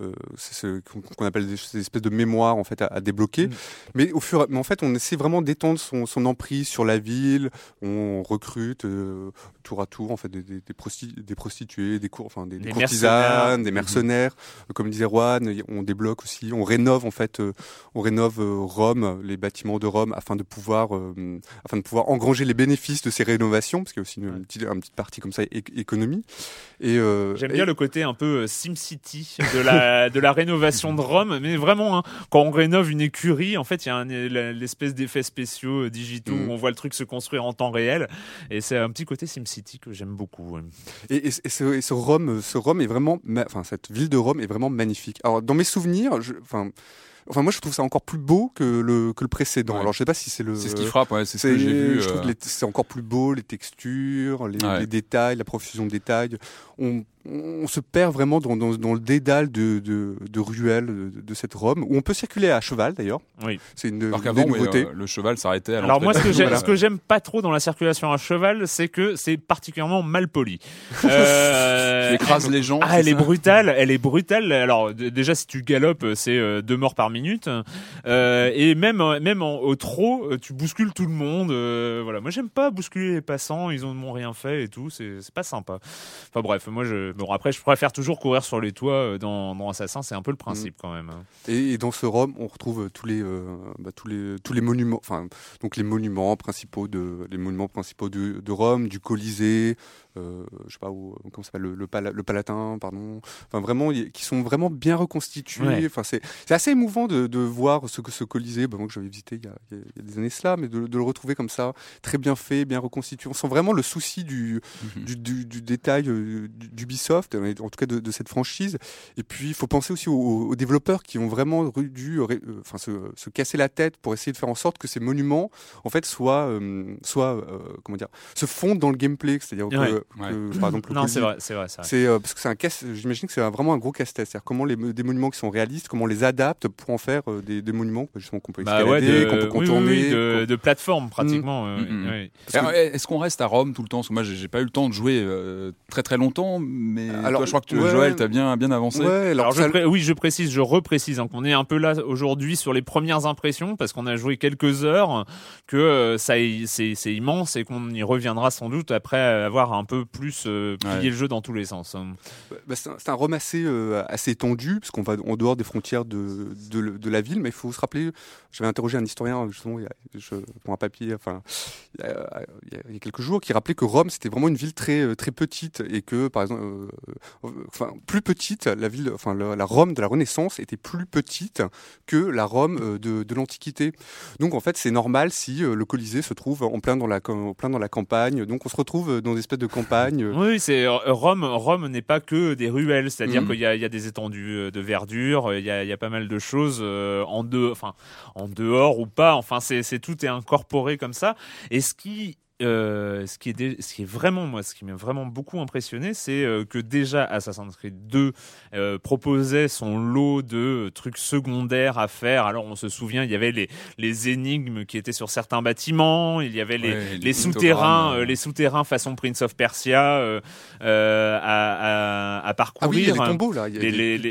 euh, c'est ce qu'on appelle des, espèces de mémoires en fait à, débloquer. Mm. Mais au fur, mais en fait, on essaie vraiment d'étendre son, son, emprise sur la ville. On recrute tour à tour en fait des, prostituées, des cours, enfin des, des courtisanes, des mercenaires. Comme disait Juan, on débloque aussi, on rénove en fait, euh, on rénove euh, Rome, les bâtiments de Rome, afin de pouvoir, euh, afin de pouvoir engranger les bénéfices de ces rénovations, parce qu'il y a aussi une, une petite, une petite partie comme ça économie. Et J'aime et- bien le côté un peu SimCity de la, de la rénovation de Rome, mais vraiment, hein, quand on rénove une écurie, en fait, il y a l'espèce d'effets spéciaux digitaux Mm. où on voit le truc se construire en temps réel, et c'est un petit côté SimCity que j'aime beaucoup. Et, et- et ce, et ce Rome, ce Rome est vraiment, enfin cette ville de Rome est vraiment magnifique. Alors dans mes souvenirs, je- enfin. Enfin, moi, je trouve ça encore plus beau que le, que le précédent. Ouais. Alors, je sais pas si c'est le. C'est ce qui frappe, ouais, c'est ce que j'ai vu, Je trouve euh. que c'est encore plus beau, les textures, les, Ouais. les détails, la profusion de détails. On, on se perd vraiment dans, dans, dans le dédale de, de, de ruelles de, de cette Rome, où on peut circuler à cheval d'ailleurs. Oui. C'est une, Alors une oui, euh, le cheval s'arrêtait à Alors moi, ce que j'aime, Voilà. ce que j'aime pas trop dans la circulation à cheval, c'est que c'est particulièrement mal poli. Euh, Tu écrases les gens, Ah, elle est brutale, elle est brutale. Alors déjà, si tu galopes, c'est euh, deux morts par minute. Euh, et même même en- au trot, tu bouscules tout le monde. euh, voilà, moi j'aime pas bousculer les passants. Ils ont m'ont rien fait et tout. C'est c'est pas sympa. Enfin bref, moi je bon après je préfère toujours courir sur les toits euh, dans dans Assassin. C'est un peu le principe quand même. hein. Et, et dans ce Rome, on retrouve tous les, euh, bah, tous les, tous les monuments, enfin, donc les monuments principaux de, les monuments principaux de, de Rome, du Colisée, euh, je sais pas où, comment ça s'appelle, le, le, Pala- le Palatin, pardon. Enfin, vraiment, y- qui sont vraiment bien reconstitués. Ouais. Enfin, c'est, c'est assez émouvant de, de voir ce que ce Colisée, bah, moi que j'avais visité il y, a, il y a- des années cela, mais de, de le retrouver comme ça, très bien fait, bien reconstitué. On sent vraiment le souci du, Mhm. du, du, du détail euh, du- d'Ubisoft, euh, en tout cas de, de cette franchise. Et puis, il faut penser aussi aux, aux développeurs qui ont vraiment dû euh, enfin, se, se casser la tête pour essayer de faire en sorte que ces monuments, en fait, soient, euh, soient euh, comment dire, se fondent dans le gameplay. C'est-à-dire que, Ouais. que, par exemple, le Non, c'est vrai, c'est vrai, c'est vrai. c'est euh, parce que c'est un casse. J'imagine que c'est vraiment un gros casse-tête. C'est-à-dire comment les, des monuments qui sont réalistes, comment on les adapte pour en faire euh, des, des monuments justement qu'on peut Bah escalader, ouais, de, qu'on peut oui, oui, contourner. oui, de, de plateforme pratiquement. euh, Mm, mm. Est-ce qu'on reste à Rome tout le temps? Parce que moi, j'ai pas eu le temps de jouer euh, très très longtemps, mais Alors, toi, je crois que tu, ouais. Joël, t'as bien bien avancé. Ouais, Alors, alors, je ça- pré- oui, je précise, je reprécise hein, qu'on est un peu là aujourd'hui sur les premières impressions parce qu'on a joué quelques heures, que euh, ça c'est immense et qu'on y reviendra sans doute après avoir un peu plus euh, Ouais. le jeu dans tous les sens. hein. Bah, c'est un, c'est un Rome assez, euh, assez étendu, parce qu'on va en dehors des frontières de, de, la ville, mais il faut se rappeler, j'avais interrogé un historien justement il y a, je- pour un papier, enfin, il y, a, il y quelques jours, qui rappelait que Rome c'était vraiment une ville très, euh, très petite et que, par exemple, euh, euh, enfin, plus petite, la ville, enfin, la, la Rome de la Renaissance était plus petite que la Rome euh, de, de l'Antiquité. Donc en fait, c'est normal si euh, le Colisée se trouve en plein dans la, en plein dans la campagne. Donc on se retrouve dans des espèces de euh, Oui, c'est euh, Rome. Rome n'est pas que des ruelles, c'est-à-dire Mhm. qu'il y a, il y a des étendues euh, de verdure, il y a, il y a pas mal de choses euh, en enfin en dehors ou pas. Enfin, c'est c'est tout est incorporé comme ça. Et ce qui euh, ce qui est dé- ce qui est vraiment moi ce qui m'a vraiment beaucoup impressionné c'est euh, que déjà Assassin's Creed 2 euh, proposait son lot de trucs secondaires à faire alors on se souvient il y avait les les énigmes qui étaient sur certains bâtiments il y avait les, Ouais, les, les souterrains pictogrammes, euh, les souterrains façon Prince of Persia euh, euh, à, à, à parcourir Ah oui, il y a des tombeaux là. Il y a Les- les-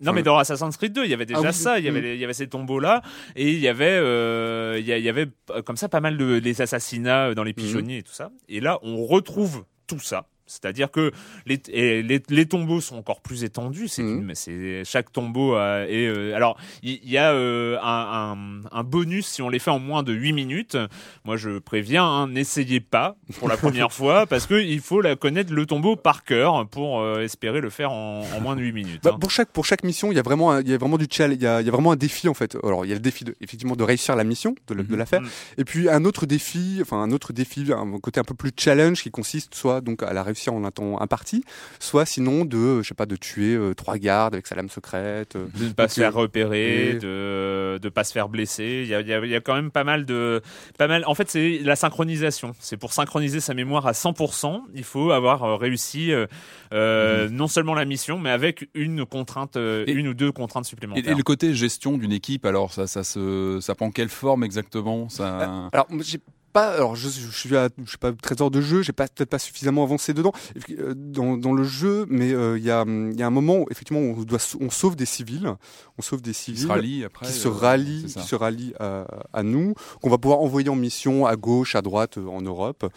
non, mais dans Assassin's Creed 2, il y avait déjà Ah oui, ça, il y avait, il y avait ces tombeaux-là, et il y avait, euh, il y, avait euh, comme ça pas mal de les assassinats dans les Mm. pigeonniers et tout ça. Et là, on retrouve tout ça. C'est-à-dire que les, les, les tombeaux sont encore plus étendus. C'est Mhm. c'est chaque tombeau a, et euh, alors il y, a euh, un, un, un bonus si on les fait en moins de 8 minutes. Moi, je préviens, hein, n'essayez pas pour la première fois parce que il faut la connaître le tombeau par cœur pour euh, espérer le faire en, en moins de 8 minutes. Bah, hein. pour chaque pour chaque mission, il y a vraiment un- il y a vraiment du challenge, il y a, y a vraiment un défi en fait. Alors il y a le défi de, effectivement de réussir la mission, de, la- de la faire, Mhm. et puis un autre défi, enfin un autre défi, un côté un peu plus challenge qui consiste soit donc à la réussir en un temps imparti, soit sinon de je sais pas de tuer euh, trois gardes avec sa lame secrète. euh. de ne pas se faire euh, repérer, et- de de pas se faire blesser. Il y a, il y a- y a quand même pas mal de pas mal. En fait, c'est la synchronisation. C'est pour synchroniser sa mémoire à 100%. Il faut avoir euh, réussi euh, euh, non seulement la mission, mais avec une contrainte, euh, Et- une ou deux contraintes supplémentaires. et le côté gestion d'une équipe, alors ça, ça se, ça prend quelle forme exactement? Ça... Alors j'ai pas. Alors, je, je suis, à, je suis pas trésor de jeu, j'ai pas peut-être pas suffisamment avancé dedans euh, dans, dans le jeu, mais il y a il y a un moment où effectivement on doit on sauve des civils, on sauve des civils qui se rallient après, qui se rallient, qui se rallient à, à nous, qu'on va pouvoir envoyer en mission à gauche, à droite en Europe.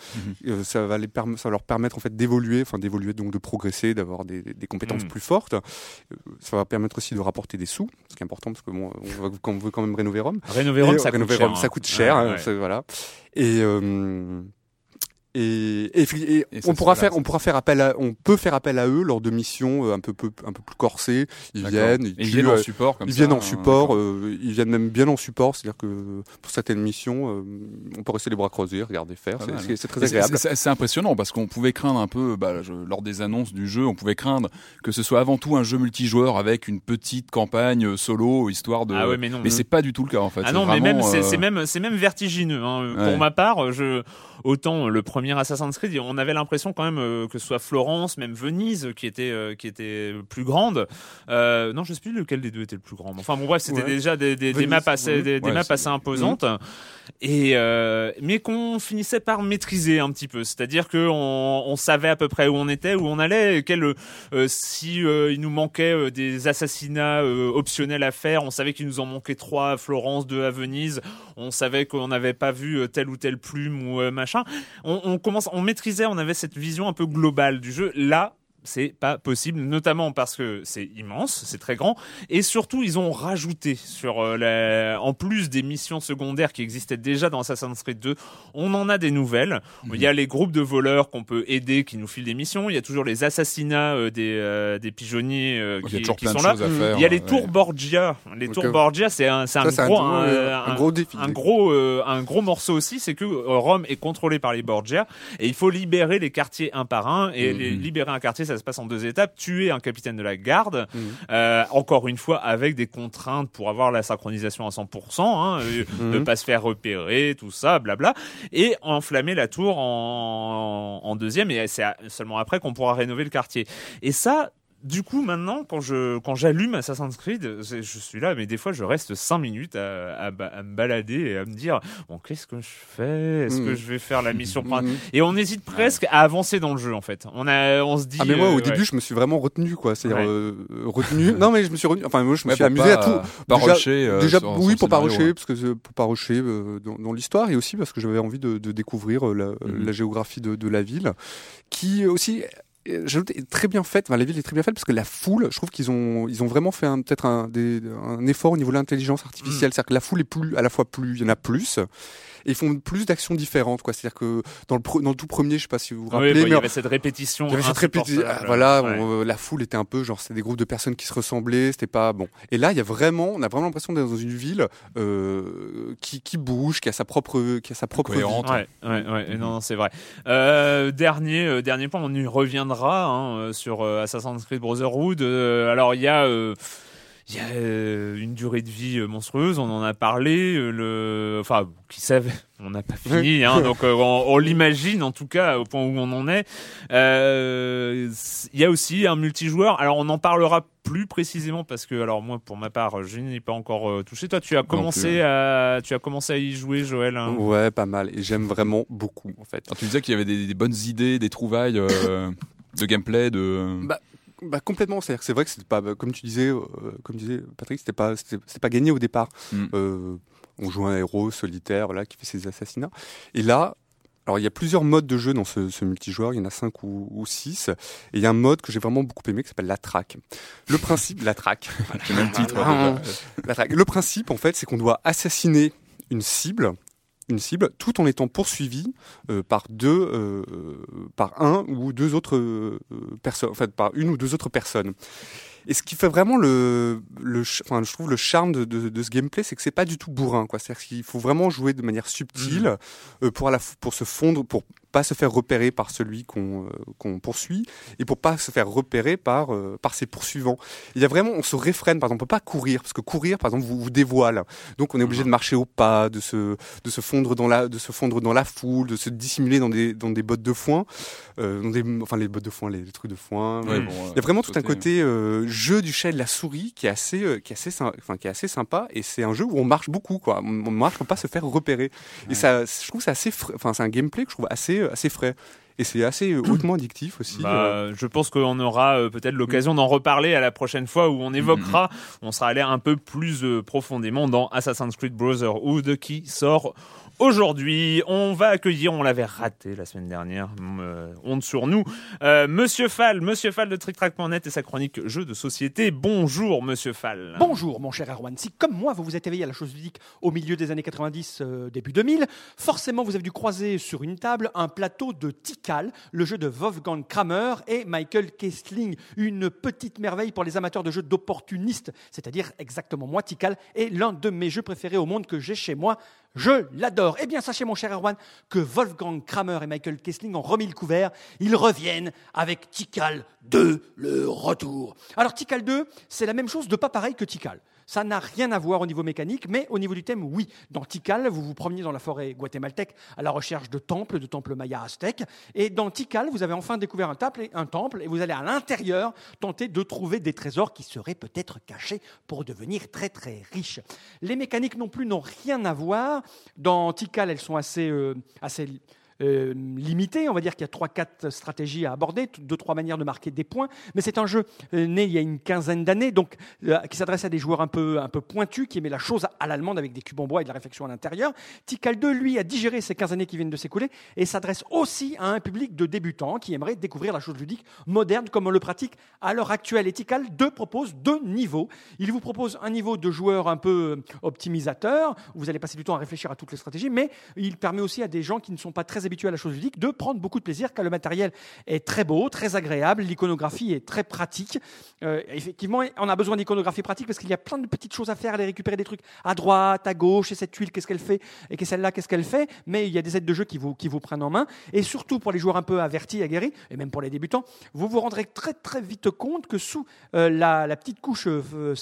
Mhm. ça va les ça va leur permettre en fait d'évoluer, enfin d'évoluer donc de progresser, d'avoir des, des, compétences mhm. plus fortes. ça va permettre aussi de rapporter des sous, ce qui est important parce que bon, on, veut quand même rénover Rome. Rénover Rome, ça, coûte cher, hein. coûte cher. Hein, voilà. Et euh, et, et, on pourra faire, on pourra faire appel à, on peut faire appel à eux lors de missions euh, un peu, peu un peu plus corsées. Ils viennent, ils, viennent en support, comme ils viennent en hein, support, euh, ils viennent même bien en support. C'est-à-dire que pour certaines missions, euh, on peut rester les bras croisés, regarder faire. C'est très agréable. C'est impressionnant parce qu'on pouvait craindre un peu, bah, lors des annonces du jeu, on pouvait craindre que ce soit avant tout un jeu multijoueur avec une petite campagne solo, histoire de. Ah ouais, mais non. Mais c'est pas du tout le cas en fait. Ah non, mais même c'est même c'est même vertigineux. Hein. Pour ma part, je autant le premier Assassin's Creed, on avait l'impression quand même euh, que ce soit Florence, même Venise, qui était euh, qui était plus grande. Euh, non, je sais plus lequel des deux était le plus grand. Enfin bon bref, c'était déjà des, des, des, maps assez des, maps assez imposantes. Et mais qu'on finissait par maîtriser un petit peu, c'est-à-dire que on, on, savait à peu près où on était, où on allait, quel si il nous manquait des assassinats optionnels à faire, on savait qu'il nous en manquait trois à Florence, deux à Venise, on savait qu'on n'avait pas vu telle ou telle plume ou machin. On, on commence, on maîtrisait, on avait cette vision un peu globale du jeu. Là, c'est pas possible, notamment parce que c'est immense, c'est très grand, et surtout ils ont rajouté sur euh, en plus des missions secondaires qui existaient déjà dans Assassin's Creed 2, on en a des nouvelles. Mhm. Il y a les groupes de voleurs qu'on peut aider, qui nous filent des missions. Il y a toujours les assassinats euh, des, euh, des pigeonniers qui, sont là. il y a les tours Borgia. Les tours Borgia, c'est un, c'est un, gros, un, gros défi, un gros, un gros morceau aussi, c'est que Rome est contrôlé par les Borgia et il faut libérer les quartiers un par un et mhm. libérer un quartier, ça se passe en deux étapes. Tuer un capitaine de la garde, mhm. euh, encore une fois avec des contraintes pour avoir la synchronisation à 100%, hein, mhm. ne pas se faire repérer, tout ça, blabla, et enflammer la tour en, en deuxième. Et c'est seulement après qu'on pourra rénover le quartier. Et ça, du coup, maintenant, quand je quand j'allume Assassin's Creed, je suis là, mais des fois, je reste 5 minutes à, à, me balader et à me dire bon, qu'est-ce que je fais? Est-ce que mm. je vais faire la mission? Mm. Et on hésite presque à avancer dans le jeu, en fait. On a, on se dit. Ah mais moi, au euh, début, je me suis vraiment retenu, quoi. C'est-à-dire euh, retenu. non, mais je me suis retenu. Enfin, moi, je me suis amusé à tout. Pas déjà, déjà oui, pour pas rusher, parce que pour pas rusher euh, dans, l'histoire, et aussi parce que j'avais envie de, découvrir la, mm. la géographie de, de la ville, qui aussi j'ajoute est très bien faite. Enfin, la ville est très bien faite parce que la foule, je trouve qu'ils ont ils ont vraiment fait peut-être un, un, effort au niveau de l'intelligence artificielle. Mm. C'est-à-dire que la foule est plus à la fois plus, il y en a plus et ils font plus d'actions différentes quoi. C'est à dire que dans le dans le tout premier je sais pas si vous vous rappelez oui, bah, il y avait cette répétition il y avait cette répétition ah, voilà euh, la foule était un peu genre c'est des groupes de personnes qui se ressemblaient c'était pas bon. Et là il y a vraiment on a vraiment l'impression d'être dans une ville euh, qui, qui bouge qui a sa propre qui a sa propre vie. ouais ouais, ouais. Non, c'est vrai. Euh, dernier euh, dernier point on y reviendra hein, sur Assassin's Creed Brotherhood. Alors il y a il y a euh, une durée de vie euh, monstrueuse, on en a parlé, euh, le, enfin, qui savait, on n'a pas fini, hein, donc on, l'imagine en tout cas au point où on en est. Il y a aussi un multijoueur. Alors on en parlera plus précisément parce que, alors moi pour ma part, je n'ai pas encore touché. Toi, tu as commencé à, tu as commencé à y jouer, Joël. Hein ouais, pas mal, et j'aime vraiment beaucoup en fait. Alors, tu disais qu'il y avait des, bonnes idées, des trouvailles. de gameplay de bah, bah, complètement. C'est c'est vrai que c'était pas, comme tu disais, euh, comme disait Patrick, c'était pas, c'était pas gagné au départ. Mm. Euh, on joue un héros solitaire, voilà, qui fait ses assassinats. Et là, alors il y a plusieurs modes de jeu dans ce, ce multijoueur, il y en a cinq ou, ou six, et il y a un mode que j'ai vraiment beaucoup aimé qui s'appelle la traque. Le principe, la traque. le titre. la traque. Le principe, en fait, c'est qu'on doit assassiner une cible une cible tout en étant poursuivi euh, par deux, euh, par un ou deux autres euh, personnes, en fait, par une ou deux autres personnes. Et ce qui fait vraiment le, le enfin, je trouve le charme de, de, de ce gameplay, c'est que c'est pas du tout bourrin, quoi. C'est-à-dire qu'il faut vraiment jouer de manière subtile mmh. pour, à la, pour se fondre, pour pas se faire repérer par celui qu'on euh, qu'on poursuit et pour pas se faire repérer par euh, par ses poursuivants. Il y a vraiment, on se réfrène. Par exemple, on peut pas courir parce que courir, par exemple, vous vous dévoile. Donc, on est obligé de marcher au pas, de se de se fondre dans la de se fondre dans la foule, de se dissimuler dans des dans des bottes de foin, euh, dans des, enfin les bottes de foin, les, les trucs de foin. Ouais, bon, il y a vraiment tout un côté- jeu du chat et de la souris qui est assez qui est assez enfin qui est assez sympa et c'est un jeu où on marche beaucoup quoi. On, marche pour pas se faire repérer. Et ça, je trouve c'est assez, enfin c'est un gameplay que je trouve assez euh, assez frais. Et c'est assez euh, hautement addictif aussi. Bah, euh. je pense qu'on aura euh, peut-être l'occasion d'en reparler à la prochaine fois où on évoquera, on sera allé un peu plus euh, profondément dans Assassin's Creed Brotherhood qui sort aujourd'hui. On va accueillir, on l'avait raté la semaine dernière, euh, honte sur nous, euh, Monsieur Fall, Monsieur Fall de TrickTrack.net et sa chronique jeux de société. Bonjour Monsieur Fall. Bonjour mon cher Erwan. Si comme moi vous vous êtes éveillé à la chose ludique au milieu des années 90, euh, début 2000, forcément vous avez dû croiser sur une table un plateau de Tikal, le jeu de Wolfgang Kramer et Michael Kessling, une petite merveille pour les amateurs de jeux d'opportunistes, c'est-à-dire exactement moi Tikal est l'un de mes jeux préférés au monde que j'ai chez moi. Je l'adore. Eh bien, sachez, mon cher Erwan, que Wolfgang Kramer et Michael Kessling ont remis le couvert. Ils reviennent avec Tikal 2, le retour. Alors, Tikal 2, c'est la même chose de pas pareil que Tikal. Ça n'a rien à voir au niveau mécanique, mais au niveau du thème, oui. Dans Tikal, vous vous promeniez dans la forêt guatémaltèque à la recherche de temples, de temples mayas aztèques. Et dans Tikal, vous avez enfin découvert un temple, et- vous allez à l'intérieur tenter de trouver des trésors qui seraient peut-être cachés pour devenir très très riches. Les mécaniques non plus n'ont rien à voir. Dans Tikal, elles sont assez, euh, assez euh, limitées. On va dire qu'il y a trois, quatre stratégies à aborder, t- deux, trois manières de marquer des points. Mais c'est un jeu euh, né il y a une quinzaine d'années, donc euh, qui s'adresse à des joueurs un peu, un peu pointus, qui aimaient la chose à l'allemande avec des cubes en bois et de la réflexion à l'intérieur. Tikal 2, lui, a digéré ces 15 années qui viennent de s'écouler et s'adresse aussi à un public de débutants qui aimerait découvrir la chose ludique moderne comme on le pratique à l'heure actuelle. Et Tikal 2 propose deux niveaux. Il vous propose un niveau de joueur un peu optimisateur, où vous allez passer du temps à réfléchir à toutes les stratégies, mais il permet aussi à des gens qui ne sont pas très habitués à la chose ludique de prendre beaucoup de plaisir car le matériel est très beau, très agréable, l'iconographie est très pratique. Euh, effectivement, on a besoin d'iconographie pratique parce qu'il y a plein de petites choses à faire, aller récupérer des trucs à droite, à gauche, et cette tuile, qu'est-ce qu'elle fait, et que celle-là, qu'est-ce qu'elle fait, mais il y a des aides de jeu qui vous, qui vous prennent en main. Et surtout pour les joueurs un peu avertis, aguerris, et même pour les débutants, vous vous rendrez très très vite compte que sous euh, la, petite couche euh,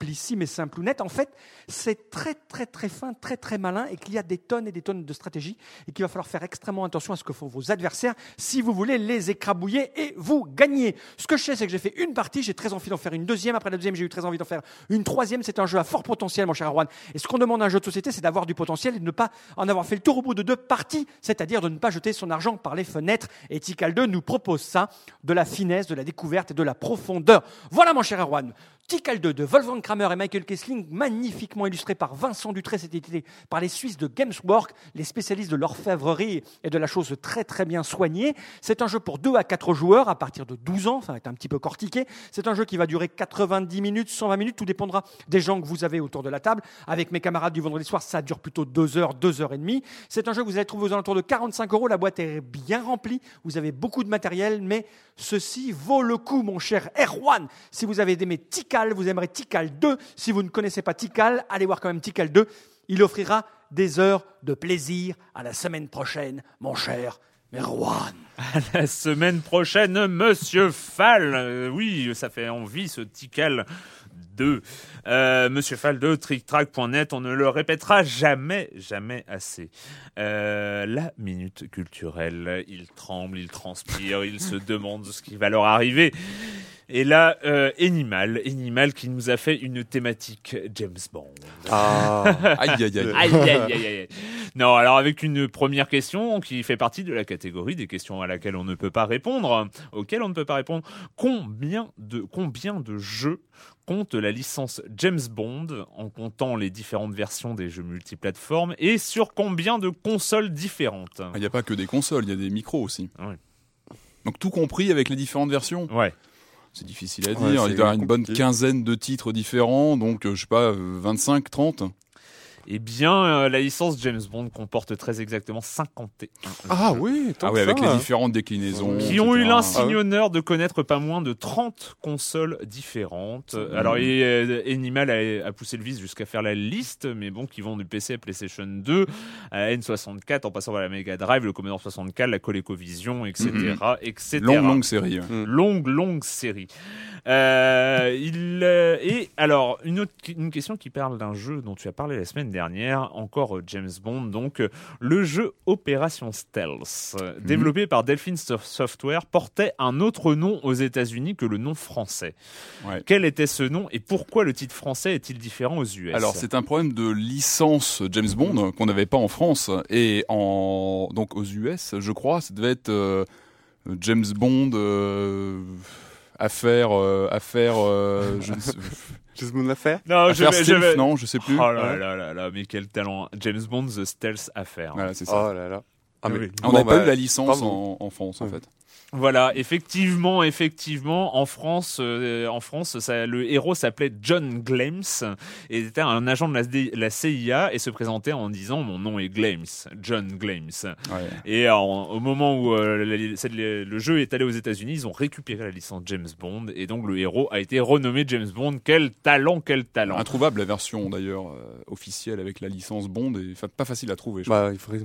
simplissime et simple ou nette, en fait, c'est très très très fin, très très malin et qu'il y a des tonnes et des tonnes de stratégies et qu'il va falloir faire extrêmement attention à ce que font vos adversaires si vous voulez les écrabouiller et vous gagner. Ce que je sais, c'est que j'ai fait une partie, j'ai très envie d'en faire une deuxième. Après la deuxième, j'ai eu très envie d'en faire une troisième. C'est un jeu à fort potentiel, mon cher Arwan. Et ce qu'on demande à un jeu de société, c'est d'avoir du potentiel et de ne pas en avoir fait le tour au bout de deux parties, c'est-à-dire de ne pas jeter son argent par les fenêtres. Et Tikal 2 nous propose ça, de la finesse, de la découverte et de la profondeur. Voilà, mon cher Erwan. Tikal 2 de Wolfgang Kramer et Michael Kessling, magnifiquement illustré par Vincent Dutré, cet été par les Suisses de Gameswork, les spécialistes de l'orfèvrerie et de la chose très très bien soignée. C'est un jeu pour 2 à 4 joueurs à partir de 12 ans, va être un petit peu cortiqué. C'est un jeu qui va durer 90 minutes, 120 minutes, tout dépendra des gens que vous avez autour de la table. Avec mes camarades du vendredi soir, ça dure plutôt 2 heures, 2 heures et demie. C'est un jeu que vous allez trouver aux alentours de 45 euros, la boîte est bien remplie, vous avez beaucoup de matériel, mais ceci vaut le coup, mon cher Erwan. Si vous avez aimé Vous aimerez Tikal 2. Si vous ne connaissez pas Tikal, allez voir quand même Tikal 2. Il offrira des heures de plaisir à la semaine prochaine, mon cher Erwan. À la semaine prochaine, Monsieur Fall. Euh, oui, ça fait envie ce Tikal 2. Euh, Monsieur Fall de TrickTrack.net, on ne le répétera jamais, jamais assez. Euh, la minute culturelle, il tremble, il transpire, il se demande ce qui va leur arriver. Et là, euh, Animal, Animal qui nous a fait une thématique James Bond. Ah. Aïe, aïe, aïe. Aïe, aïe, aïe, aïe. Non, alors avec une première question qui fait partie de la catégorie des questions à laquelle on ne peut pas répondre, auxquelles on ne peut pas répondre. Combien de, combien de jeux compte la licence James Bond en comptant les différentes versions des jeux multiplateformes et sur combien de consoles différentes? Il n'y a pas que des consoles, il y a des micros aussi. Donc tout compris avec les différentes versions? Ouais. C'est difficile à dire. il doit y avoir une bonne quinzaine de titres différents, donc euh, je sais pas, euh, 25, 30. Eh bien, euh, la licence James Bond comporte très exactement 51 Ah oui, tant Ah oui, avec ça. les différentes déclinaisons. qui ont eu l'insigne honneur de connaître pas moins de 30 consoles différentes. Alors, et, euh, Animal a, a poussé le vice jusqu'à faire la liste, mais bon, qui vont du PC à PlayStation 2, à N64, en passant par la Mega Drive, le Commodore 64, la ColecoVision, etc., etc. Longue, longue série. ouais. Longue, longue série. Euh, il, euh, et alors, une, autre, une question qui parle d'un jeu dont tu as parlé la semaine dernière, encore euh, James Bond, donc euh, le jeu Opération Stealth, euh, développé par Delphine Sof- Software, portait un autre nom aux États-Unis que le nom français. Ouais. Quel était ce nom et pourquoi le titre français est-il différent aux US Alors c'est un problème de licence James Bond qu'on n'avait pas en France et en donc aux US, je crois, ça devait être euh, James Bond euh, affaire euh, affaire euh, je ne sais, James Bond l'affaire non, je vais, je stealth, vais- non, je sais plus. Oh là là là là, mais quel talent James Bond The Stealth Affair. Voilà, c'est ça. Oh là là. Ah, Oui. mais On bon, n'avait pas bah, eu la licence en, en France en fait. Voilà, effectivement, effectivement, en France, euh, en France, ça, le héros s'appelait John Glames et était un agent de la, la CIA et se présentait en disant mon nom est Glames, John Glames. Ouais. Et au moment où euh, le, le jeu est allé aux États-Unis, ils ont récupéré la licence James Bond et donc le héros a été renommé James Bond. Quel talent, quel talent. Introuvable la version d'ailleurs euh, officielle avec la licence Bond et fa- pas facile à trouver. Je crois. Bah, il faudrait,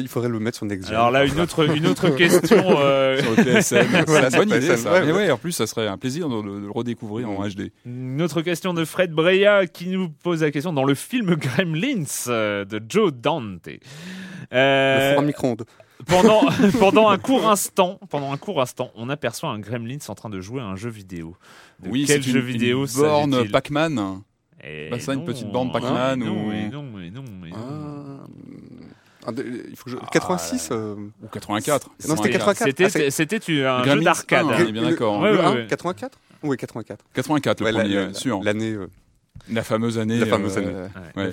il faudrait le mettre sur Next. Alors là, une autre, une autre question. le c'est Voilà, bonne idée ça. ouais, Mais ouais. en plus ça serait un plaisir de, le- de le redécouvrir en HD. Une autre question de Fred Breya qui nous pose la question dans le film Gremlins euh, de Joe Dante. Le Euh, four à micro-ondes. pendant, pendant un court instant, pendant un court instant, on aperçoit un Gremlins en train de jouer à un jeu vidéo. De Oui, quel jeu une, vidéo une borne Pac-Man. Eh Bah, ça, une petite borne hein, Pac-Man mais non, ou- mais non, mais non, mais non. Ah, il faut que je... 86 euh, Ou 84. Non, c'était 84. C'était, Ah, un Gremlins jeu d'arcade. 1, on est bien le- d'accord. Ouais, le ouais, 1, ouais. 84 Oui, 84. 84 le Ouais, la- premier, la- euh, sûr. L'année. euh, La fameuse année. La fameuse euh, année. Ouais, ouais.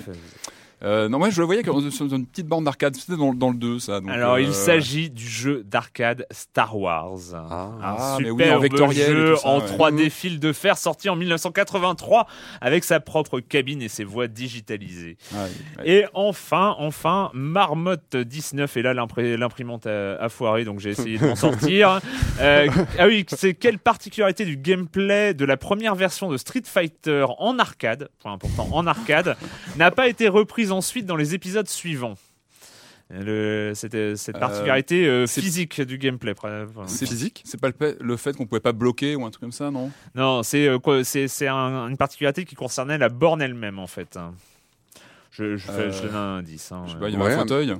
Euh, non, moi je le voyais comme sur une petite borne d'arcade. C'était dans, dans le 2, ça. donc, Alors, euh, il s'agit du jeu d'arcade Star Wars. Ah. un Ah, oui, en jeu ça, en ouais. 3D fil de fer sorti en 1983 avec sa propre cabine et ses voix digitalisées. ouais. Et enfin, enfin, Marmotte 19, et là l'imprimante a, a foiré, donc j'ai essayé de m'en sortir. Euh, ah oui, c'est quelle particularité du gameplay de la première version de Street Fighter en arcade, point important, en arcade, n'a pas été reprise ensuite dans les épisodes suivants le, c'était cette Euh, particularité euh, physique du gameplay. C'est physique C'est pas le, fait- le fait qu'on pouvait pas bloquer ou un truc comme ça, non? Non, c'est euh, C'est c'est un- une particularité qui concernait la borne elle-même en fait. Je, je, fais- je donne un indice. hein. Je sais pas, il y avait Ouais, un fauteuil.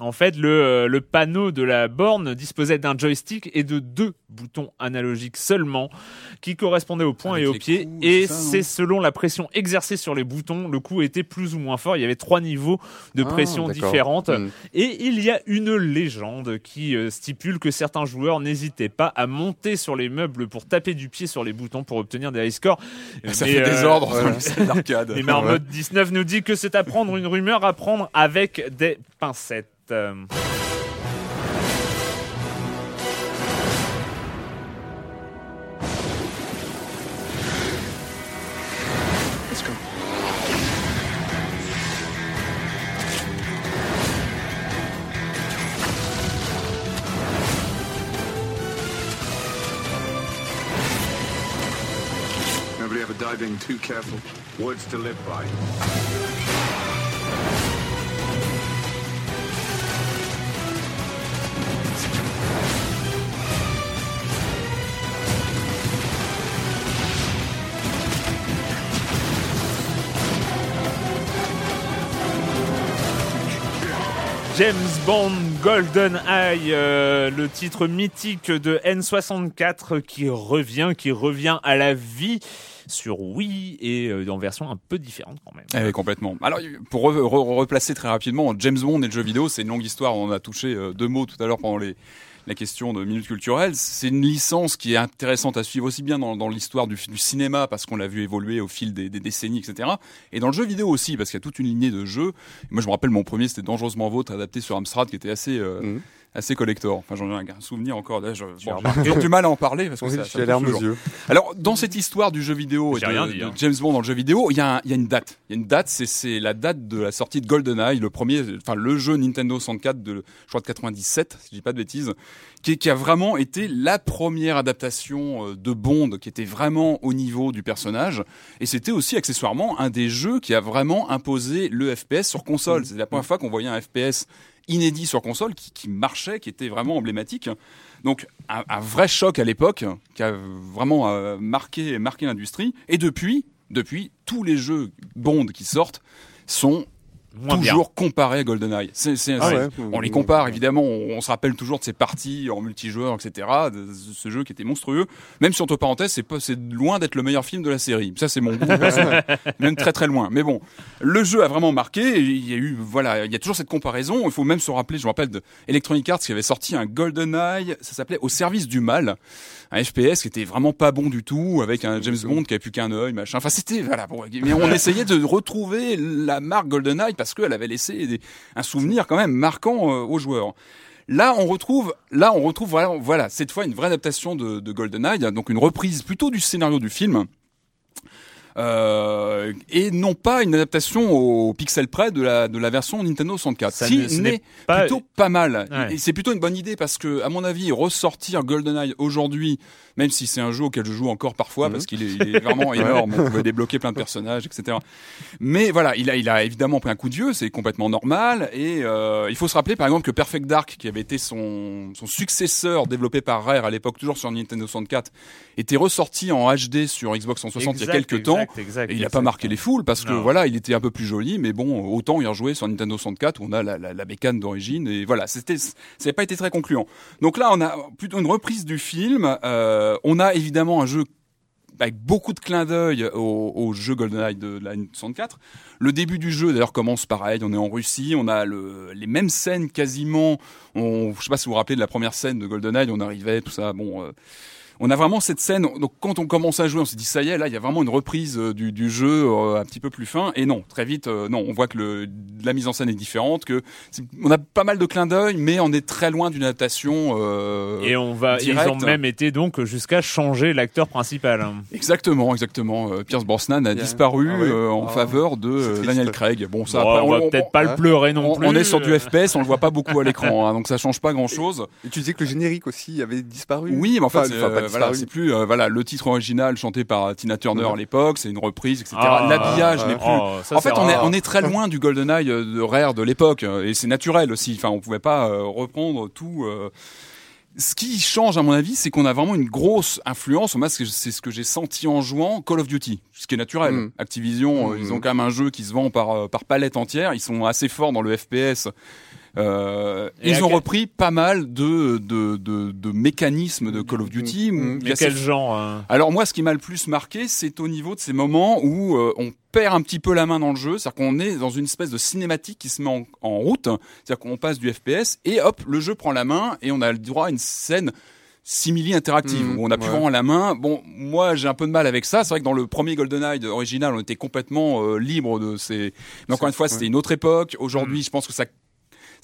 En fait, le, euh, le panneau de la borne disposait d'un joystick et de deux boutons analogiques seulement, qui correspondaient au point Avec et au pied. coups, Et c'est selon la pression exercée sur les boutons, le coup était plus ou moins fort. Il y avait trois niveaux de Ah, pression différentes. Hmm. Et il y a une légende qui euh, stipule que certains joueurs n'hésitaient pas à monter sur les meubles pour taper du pied sur les boutons pour obtenir des high scores. Ça Mais, fait euh, des ordres set d'arcade. et Marmotte 19 nous dit que c'est à prendre une rumeur à prendre avec des pincettes. Let's go. Nobody ever diving too careful. Words to live by. James Bond Golden Eye, euh, le titre mythique de N64 qui revient, qui revient à la vie sur Wii et euh, en version un peu différente quand même. Eh oui, complètement. Alors, pour re- re- replacer très rapidement, James Bond et le jeu vidéo, c'est une longue histoire. On a touché euh, deux mots tout à l'heure pendant les, la question de minutes culturelles. C'est une licence qui est intéressante à suivre aussi bien dans, l'histoire du, cinéma, parce qu'on l'a vu évoluer au fil des, décennies, etc. Et dans le jeu vidéo aussi, parce qu'il y a toute une lignée de jeux. Moi, je me rappelle, mon premier, c'était Dangereusement Vôtre, adapté sur Amstrad, qui était assez... euh, Mhm. Assez collector. Enfin, j'en ai un, souvenir encore. Là, je, bon, j'ai du mal à en parler parce que Oui, ça, j'ai ça toujours. yeux. Alors, dans cette histoire du jeu vidéo et de, rien dit, de hein. James Bond dans le jeu vidéo, il y, a y une date. Il y a une date, c'est, c'est la date de la sortie de GoldenEye, le premier, enfin le jeu Nintendo 64 de, je crois de 97, si je dis pas de bêtises, qui, qui a vraiment été la première adaptation euh, de Bond qui était vraiment au niveau du personnage. Et c'était aussi accessoirement un des jeux qui a vraiment imposé le FPS sur console. C'est la première fois qu'on voyait un FPS inédit sur console qui, marchait, qui était vraiment emblématique. Donc un, un vrai choc à l'époque qui a vraiment euh, marqué, marqué l'industrie. Et depuis, depuis, tous les jeux Bond qui sortent sont Moins bien. toujours comparés à GoldenEye. C'est, c'est- Ah ouais. on les compare évidemment, on, on se rappelle toujours de ces parties en multijoueur, etc. De ce jeu qui était monstrueux. Même si entre parenthèses, c'est pas, c'est loin d'être le meilleur film de la série. Ça, c'est mon goût personnel. même très très loin. Mais bon, le jeu a vraiment marqué. Il y a eu, voilà, il y a toujours cette comparaison. Il faut même se rappeler, je me rappelle de Electronic Arts qui avait sorti un GoldenEye, ça s'appelait Au service du mal, un FPS qui était vraiment pas bon du tout, avec un James Bond qui avait plus qu'un œil, machin. Enfin, c'était voilà. Bon, mais on essayait de retrouver la marque GoldenEye parce qu'elle avait laissé des- un souvenir quand même marquant euh, aux joueurs. Là, on retrouve, là, on retrouve voilà, voilà, cette fois une vraie adaptation de, de GoldenEye, donc une reprise plutôt du scénario du film. Euh, et non pas une adaptation au pixel près de la, de la version Nintendo 64. Ça qui n'est pas- plutôt pas mal. Ouais. C'est plutôt une bonne idée parce que, à mon avis, ressortir GoldenEye aujourd'hui, même si c'est un jeu auquel je joue encore parfois parce qu'il est, il est vraiment énorme, on pouvait débloquer plein de personnages, etc. Mais voilà, il a, il a évidemment pris un coup de vieux, c'est complètement normal. Et euh, il faut se rappeler, par exemple, que Perfect Dark, qui avait été son, son successeur développé par Rare à l'époque, toujours sur Nintendo 64, était ressorti en HD sur Xbox 160 il y a Exact, quelques temps. Exact, exact, et il a exact. pas marqué les foules parce que Non. voilà, il était un peu plus joli, mais bon, autant y rejouer sur Nintendo 64 où on a la, la, la bécane d'origine et voilà, c'était, ça n'avait pas été très concluant. Donc là, on a plutôt une reprise du film. Euh, on a évidemment un jeu avec beaucoup de clins d'œil au, au jeu GoldenEye de la N64. Le début du jeu, d'ailleurs, commence pareil. On est en Russie, on a le, les mêmes scènes quasiment. On, je sais pas si vous vous rappelez de la première scène de GoldenEye, on arrivait, tout ça. Bon, euh, on a vraiment cette scène. Donc, quand on commence à jouer, on s'est dit ça y est, là, il y a vraiment une reprise euh, du, du jeu euh, un petit peu plus fin. Et non, très vite, euh, non, on voit que le, la mise en scène est différente, que on a pas mal de clins d'œil, mais on est très loin d'une adaptation. euh, Et on va, ils ont même été donc jusqu'à changer l'acteur principal. Exactement, exactement. Euh, Pierce Brosnan a disparu Ah euh, en Ah. faveur de. Daniel Craig. Bon, ça, Bon, après, on va peut-être pas le pleurer non on, plus. on est sur du FPS, on le voit pas beaucoup à l'écran, hein, donc ça change pas grand-chose. Et tu disais que le générique aussi avait disparu. Oui, mais en fait, Enfin, c'est, enfin, pas voilà, disparu. c'est plus euh, voilà le titre original chanté par Tina Turner à Ouais. l'époque, c'est une reprise, etc. Ah, L'habillage n'est plus. Oh, ça, en fait, on est, rare. on est très loin du GoldenEye euh, de Rare de l'époque, euh, et c'est naturel aussi. Enfin, on pouvait pas euh, reprendre tout. euh, ce qui change, à mon avis, c'est qu'on a vraiment une grosse influence. Moi, c'est c'est ce que j'ai senti en jouant Call of Duty, ce qui est naturel. Mm. Activision, euh, ils ont quand même un jeu qui se vend par, euh, par palette entière. Ils sont assez forts dans le FPS. Euh, ils ont quel- repris pas mal de, de, de, de mécanismes de Call of Duty. Mm. est Mais assez quel genre hein alors moi, ce qui m'a le plus marqué, c'est au niveau de ces moments où euh, on perd un petit peu la main dans le jeu, c'est-à-dire qu'on est dans une espèce de cinématique qui se met en, en route, c'est-à-dire qu'on passe du FPS et hop, le jeu prend la main et on a le droit à une scène simili interactive Mmh, où on a plus ouais. vraiment la main. Bon, moi j'ai un peu de mal avec ça. C'est vrai que dans le premier GoldenEye de- original, on était complètement euh, libre de ces. Mais encore une fois, c'était une autre époque. Aujourd'hui, Mmh. je pense que ça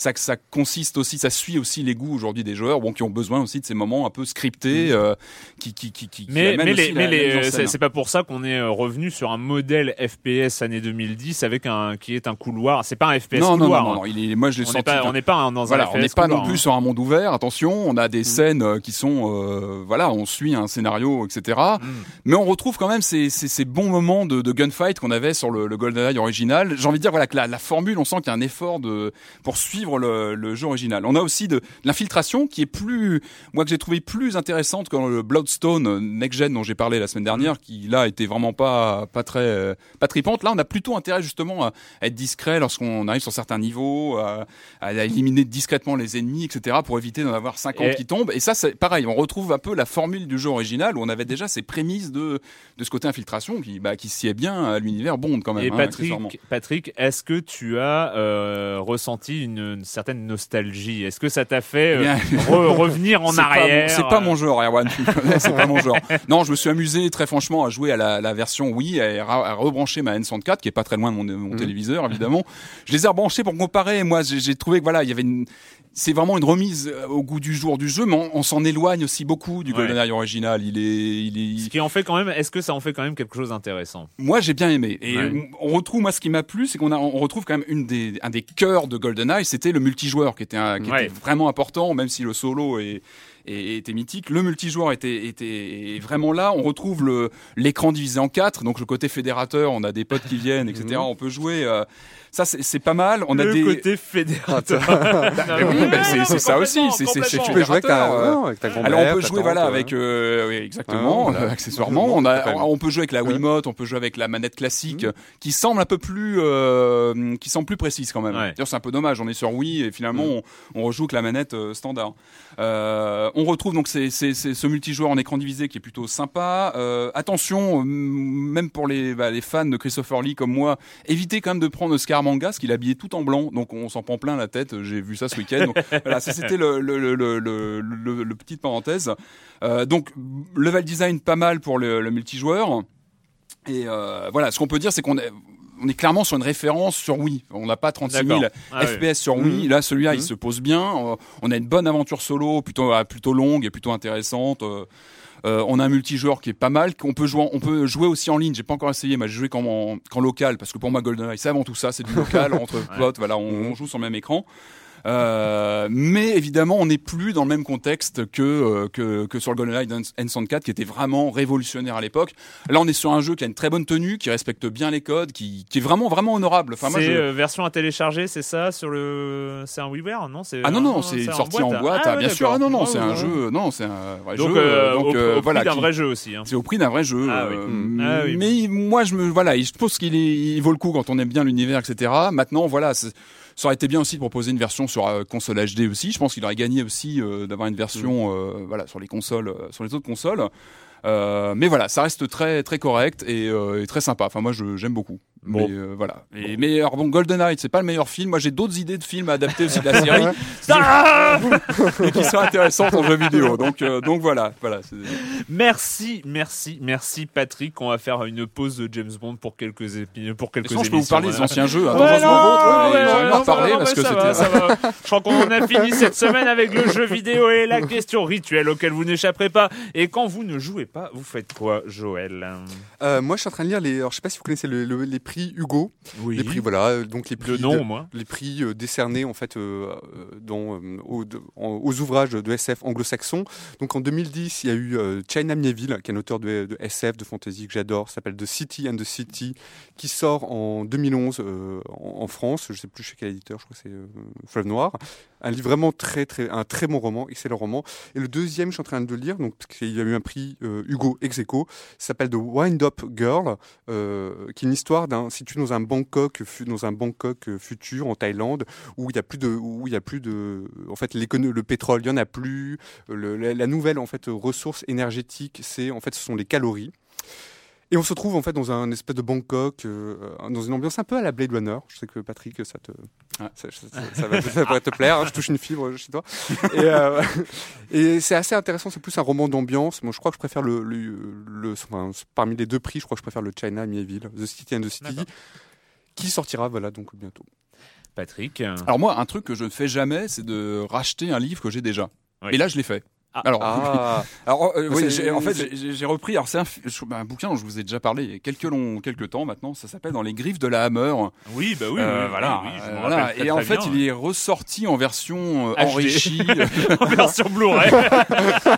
ça, ça consiste aussi, ça suit aussi les goûts aujourd'hui des joueurs, bon, qui ont besoin aussi de ces moments un peu scriptés, euh, qui, qui, qui, qui, mais, mais, les, mais en c'est pas pour ça qu'on est euh, revenu sur un modèle FPS année 2010 avec un qui est un couloir. C'est pas un FPS non, non, couloir. non, non, hein. non, il est, moi je l'ai on senti. pas, on n'est pas dans voilà, un on FPS n'est pas couloir, non plus hein. sur un monde ouvert. Attention, on a des scènes euh, qui sont, euh, voilà, on suit un scénario, etc. Mm. Mais on retrouve quand même ces, ces, ces bons moments de, de gunfight qu'on avait sur le, le GoldenEye original. J'ai envie de dire, voilà, que la, la formule, on sent qu'il y a un effort de pour suivre le, le jeu original. On a aussi de, de l'infiltration qui est plus, moi que j'ai trouvé plus intéressante que le Bloodstone Next Gen dont j'ai parlé la semaine dernière, qui là était vraiment pas pas très euh, pas tripante. Là, on a plutôt intérêt justement à, à être discret lorsqu'on arrive sur certains niveaux, à, à éliminer discrètement les ennemis, etc. pour éviter d'en avoir 50 Et- qui tombent. Et ça, c'est pareil. On retrouve un peu la formule du jeu original où on avait déjà ces prémices de de ce côté infiltration qui bah, qui sied bien à l'univers Bond quand même. Et hein. Patrick, Patrick, est-ce que tu as euh, ressenti une une certaine nostalgie. Est-ce que ça t'a fait euh, Eh re- revenir en arrière C'est pas mon genre, Erwan. C'est pas mon genre. Non, je me suis amusé très franchement à jouer à la, la version Wii, à, à rebrancher ma N64 qui est pas très loin de mon, mon téléviseur évidemment. Je les ai rebranchés pour comparer. Moi, j'ai trouvé que voilà, il y avait une c'est vraiment une remise euh, au goût du jour du jeu, mais on, on s'en éloigne aussi beaucoup du Ouais. GoldenEye original. Il est, il est, Ce qui en fait quand même, est-ce que ça en fait quand même quelque chose d'intéressant? Moi, j'ai bien aimé. Et Ouais. on retrouve, moi, ce qui m'a plu, c'est qu'on on retrouve quand même une des, un des cœurs de GoldenEye, c'était le multijoueur, qui était, un- qui Ouais. était vraiment important, même si le solo est, était mythique. Le multijoueur était, était vraiment là. On retrouve l'écran divisé en quatre, donc le côté fédérateur. On a des potes qui viennent, etc. On peut jouer. euh, ça, c'est, pas mal. On a le des. côté fédérateur. Mais oui, ben, c'est, ça aussi. C'est, Tu peux jouer avec ta, euh. avec ta. Alors on peut jouer voilà avec euh, oui, exactement Ah, ouais. accessoirement on a on peut jouer avec la Wiimote on peut jouer avec la manette classique euh, qui semble un peu plus euh, qui semble plus précise quand même. Ouais. D'ailleurs c'est un peu dommage on est sur Wii et finalement on, on rejoue avec la manette euh, standard. Euh, on retrouve donc c'est c'est c'est ce multijoueur en écran divisé qui est plutôt sympa. Euh, attention euh, même pour les bah, les fans de Christopher Lee comme moi évitez quand même de prendre Scaramanga parce qu'il est habillé tout en blanc donc on s'en prend plein la tête. J'ai vu ça ce week-end. Donc, voilà ça c'était le le, le, le, le, le- le petite parenthèse. Donc level design pas mal pour le, multijoueur. Et euh, voilà, ce qu'on peut dire, c'est qu'on est, on est clairement sur une référence sur Wii. On n'a pas 36 000 D'accord. Ah FPS oui. sur Wii. Là, celui-là, il Mhm. se pose bien. Euh, On a une bonne aventure solo, plutôt euh, plutôt longue et plutôt intéressante. Euh, on a un multijoueur qui est pas mal, qu'on peut jouer, on peut jouer aussi en ligne. J'ai pas encore essayé, mais j'ai joué qu'en en- qu'en local parce que pour moi GoldenEye, c'est avant tout ça, c'est du local entre potes. Voilà, on, on joue sur le même écran. Euh, mais évidemment, on n'est plus dans le même contexte que euh, que, que sur le GoldenEye N64 qui était vraiment révolutionnaire à l'époque. Là, on est sur un jeu qui a une très bonne tenue, qui respecte bien les codes, qui, qui est vraiment vraiment honorable. Enfin, c'est je- euh, version à télécharger, c'est ça sur le. C'est un WiiWare, non? Ah non non, euh, c'est en sorti en boîte, Ah ah, bien sûr. Ah non non, c'est un jeu, non, c'est un vrai Donc, jeu. euh, donc au- euh, au prix d'un qui- vrai jeu aussi. hein. C'est au prix d'un vrai jeu. Ah oui. euh, Mm. Ah oui. Mais moi, je me voilà, je pense qu'il est, il vaut le coup quand on aime bien l'univers, etc. Maintenant, voilà, c'est- ça aurait été bien aussi de proposer une version sur euh, console HD aussi. Je pense qu'il aurait gagné aussi euh, d'avoir une version, euh, voilà, sur les consoles, euh, sur les autres consoles. Euh, mais voilà, ça reste très très correct et, euh, et très sympa. Enfin, moi, je- j'aime beaucoup. Bon. Mais, euh, voilà. Et, mais alors bon, GoldenEye, c'est pas le meilleur film. Moi, j'ai d'autres idées de films à adapter aussi de la série. Ah et qui sont intéressantes en jeu vidéo. Donc, euh, donc voilà, voilà. Merci, merci, merci Patrick. On va faire une pause de James Bond pour quelques épi- pour quelques sinon, je peux vous parler des anciens jeux, hein. Ouais, non, ouais, en parler non, parce que c'était- va, ça va. Je crois qu'on a fini cette semaine avec le jeu vidéo et la question rituelle auquel vous n'échapperez pas. Et quand vous ne jouez pas, vous faites quoi, Joël? Euh, moi, je suis en train de lire les. Alors, je sais pas si vous connaissez le- le- les prix Hugo. Oui. Les prix, voilà. euh, Donc les prix. nom, de- moi. Les prix euh, décernés en fait euh, dans, aux, ouvrages de SF anglo-saxons. Donc en 2010, il y a eu China Mieville, qui est un auteur de, de SF, de fantasy que j'adore, s'appelle The City and the City, qui sort en 2011 euh, en, en France. Je sais plus chez quel éditeur, je crois que c'est Fleuve Noir. Un livre vraiment très très un très bon roman, excellent roman. Et le deuxième, je suis en train de le lire, donc qu'il y a eu un prix Hugo ex aequo, s'appelle The Wind Up Girl, euh, qui est une histoire d'un situé dans un Bangkok, dans un Bangkok euh, futur en Thaïlande, où il y a plus de, où il y a plus de, en fait, le pétrole, il y en a plus. Le- la, la nouvelle en fait ressource énergétique, c'est en fait, ce sont les calories. Et on se trouve en fait dans un espèce de Bangkok, euh, dans une ambiance un peu à la Blade Runner. Je sais que Patrick, ça te, ça, ça- ça- ça va, ça pourrait te plaire. hein, je touche une fibre chez toi. Et, euh, et c'est assez intéressant. C'est plus un roman d'ambiance. Moi, je crois que je préfère le, le, le- enfin, parmi les deux prix, je crois que je préfère le China Mieville, The City and the City, qui sortira voilà donc bientôt. Patrick. Alors moi, un truc que je ne fais jamais, c'est de racheter un livre que j'ai déjà. Oui. Et là, je l'ai fait. Ah. Alors, Ah. alors euh, oui, en fait, j'ai j'ai repris. Alors, c'est un, fi- je- un bouquin dont je vous ai déjà parlé il y a quelques longs, quelques temps maintenant. Ça s'appelle Dans les griffes de la Hammer. Oui, bah oui, Euh, oui, voilà. oui, oui, je euh, voilà. très, Et en fait, bien, il est ressorti en version euh, enrichie. en version Blu-ray.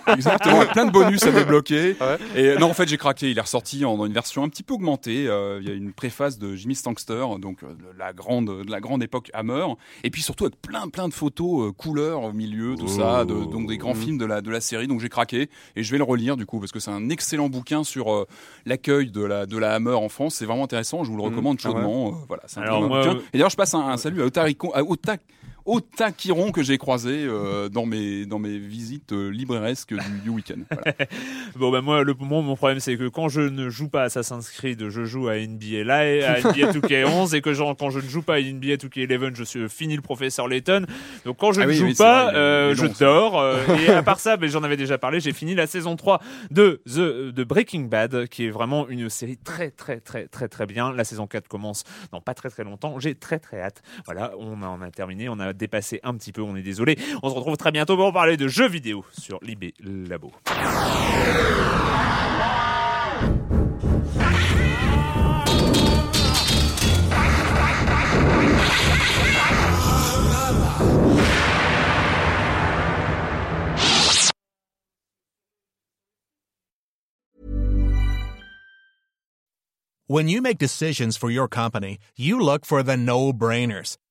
Exactement, avec plein de bonus à débloquer. Et euh, non, en fait, j'ai craqué. Il est ressorti en, dans une version un petit peu augmentée. Euh, il y a une préface de Jimmy Stankster, donc euh, de la grande, de la grande époque Hammer. Et puis surtout avec plein, plein de photos euh, couleurs au milieu, tout ça, de, donc des grands films de la, de la série. Donc j'ai craqué et je vais le relire du coup parce que c'est un excellent bouquin sur euh, l'accueil de la, de la Hammer en France. C'est vraiment intéressant. Je vous le recommande Ah ouais. chaudement. Euh, voilà, c'est un Alors moi, bouquin. euh, Et d'ailleurs, je passe un, un salut à Otaricon, à Ota- au taquiron que j'ai croisé euh, dans mes dans mes visites euh, librairesques du, du week-end. Voilà. Bon bah moi le moi, mon problème c'est que quand je ne joue pas à Assassin's Creed, je joue à NBA Live, à NBA 2K11 et que genre, quand je ne joue pas à NBA 2K11, je suis fini le professeur Layton. Donc quand je Ah ne oui, joue oui, pas, vrai, euh, je dors euh, et à part ça, mais j'en avais déjà parlé, j'ai fini la saison 3 de The de Breaking Bad qui est vraiment une série très très très très très bien. La saison 4 commence dans pas très très longtemps. J'ai très très hâte. Voilà, on en a terminé, on a dépassé un petit peu, on est désolé. On se retrouve très bientôt pour parler de jeux vidéo sur Libé Labo. When you make decisions for your company, you look for the no-brainers.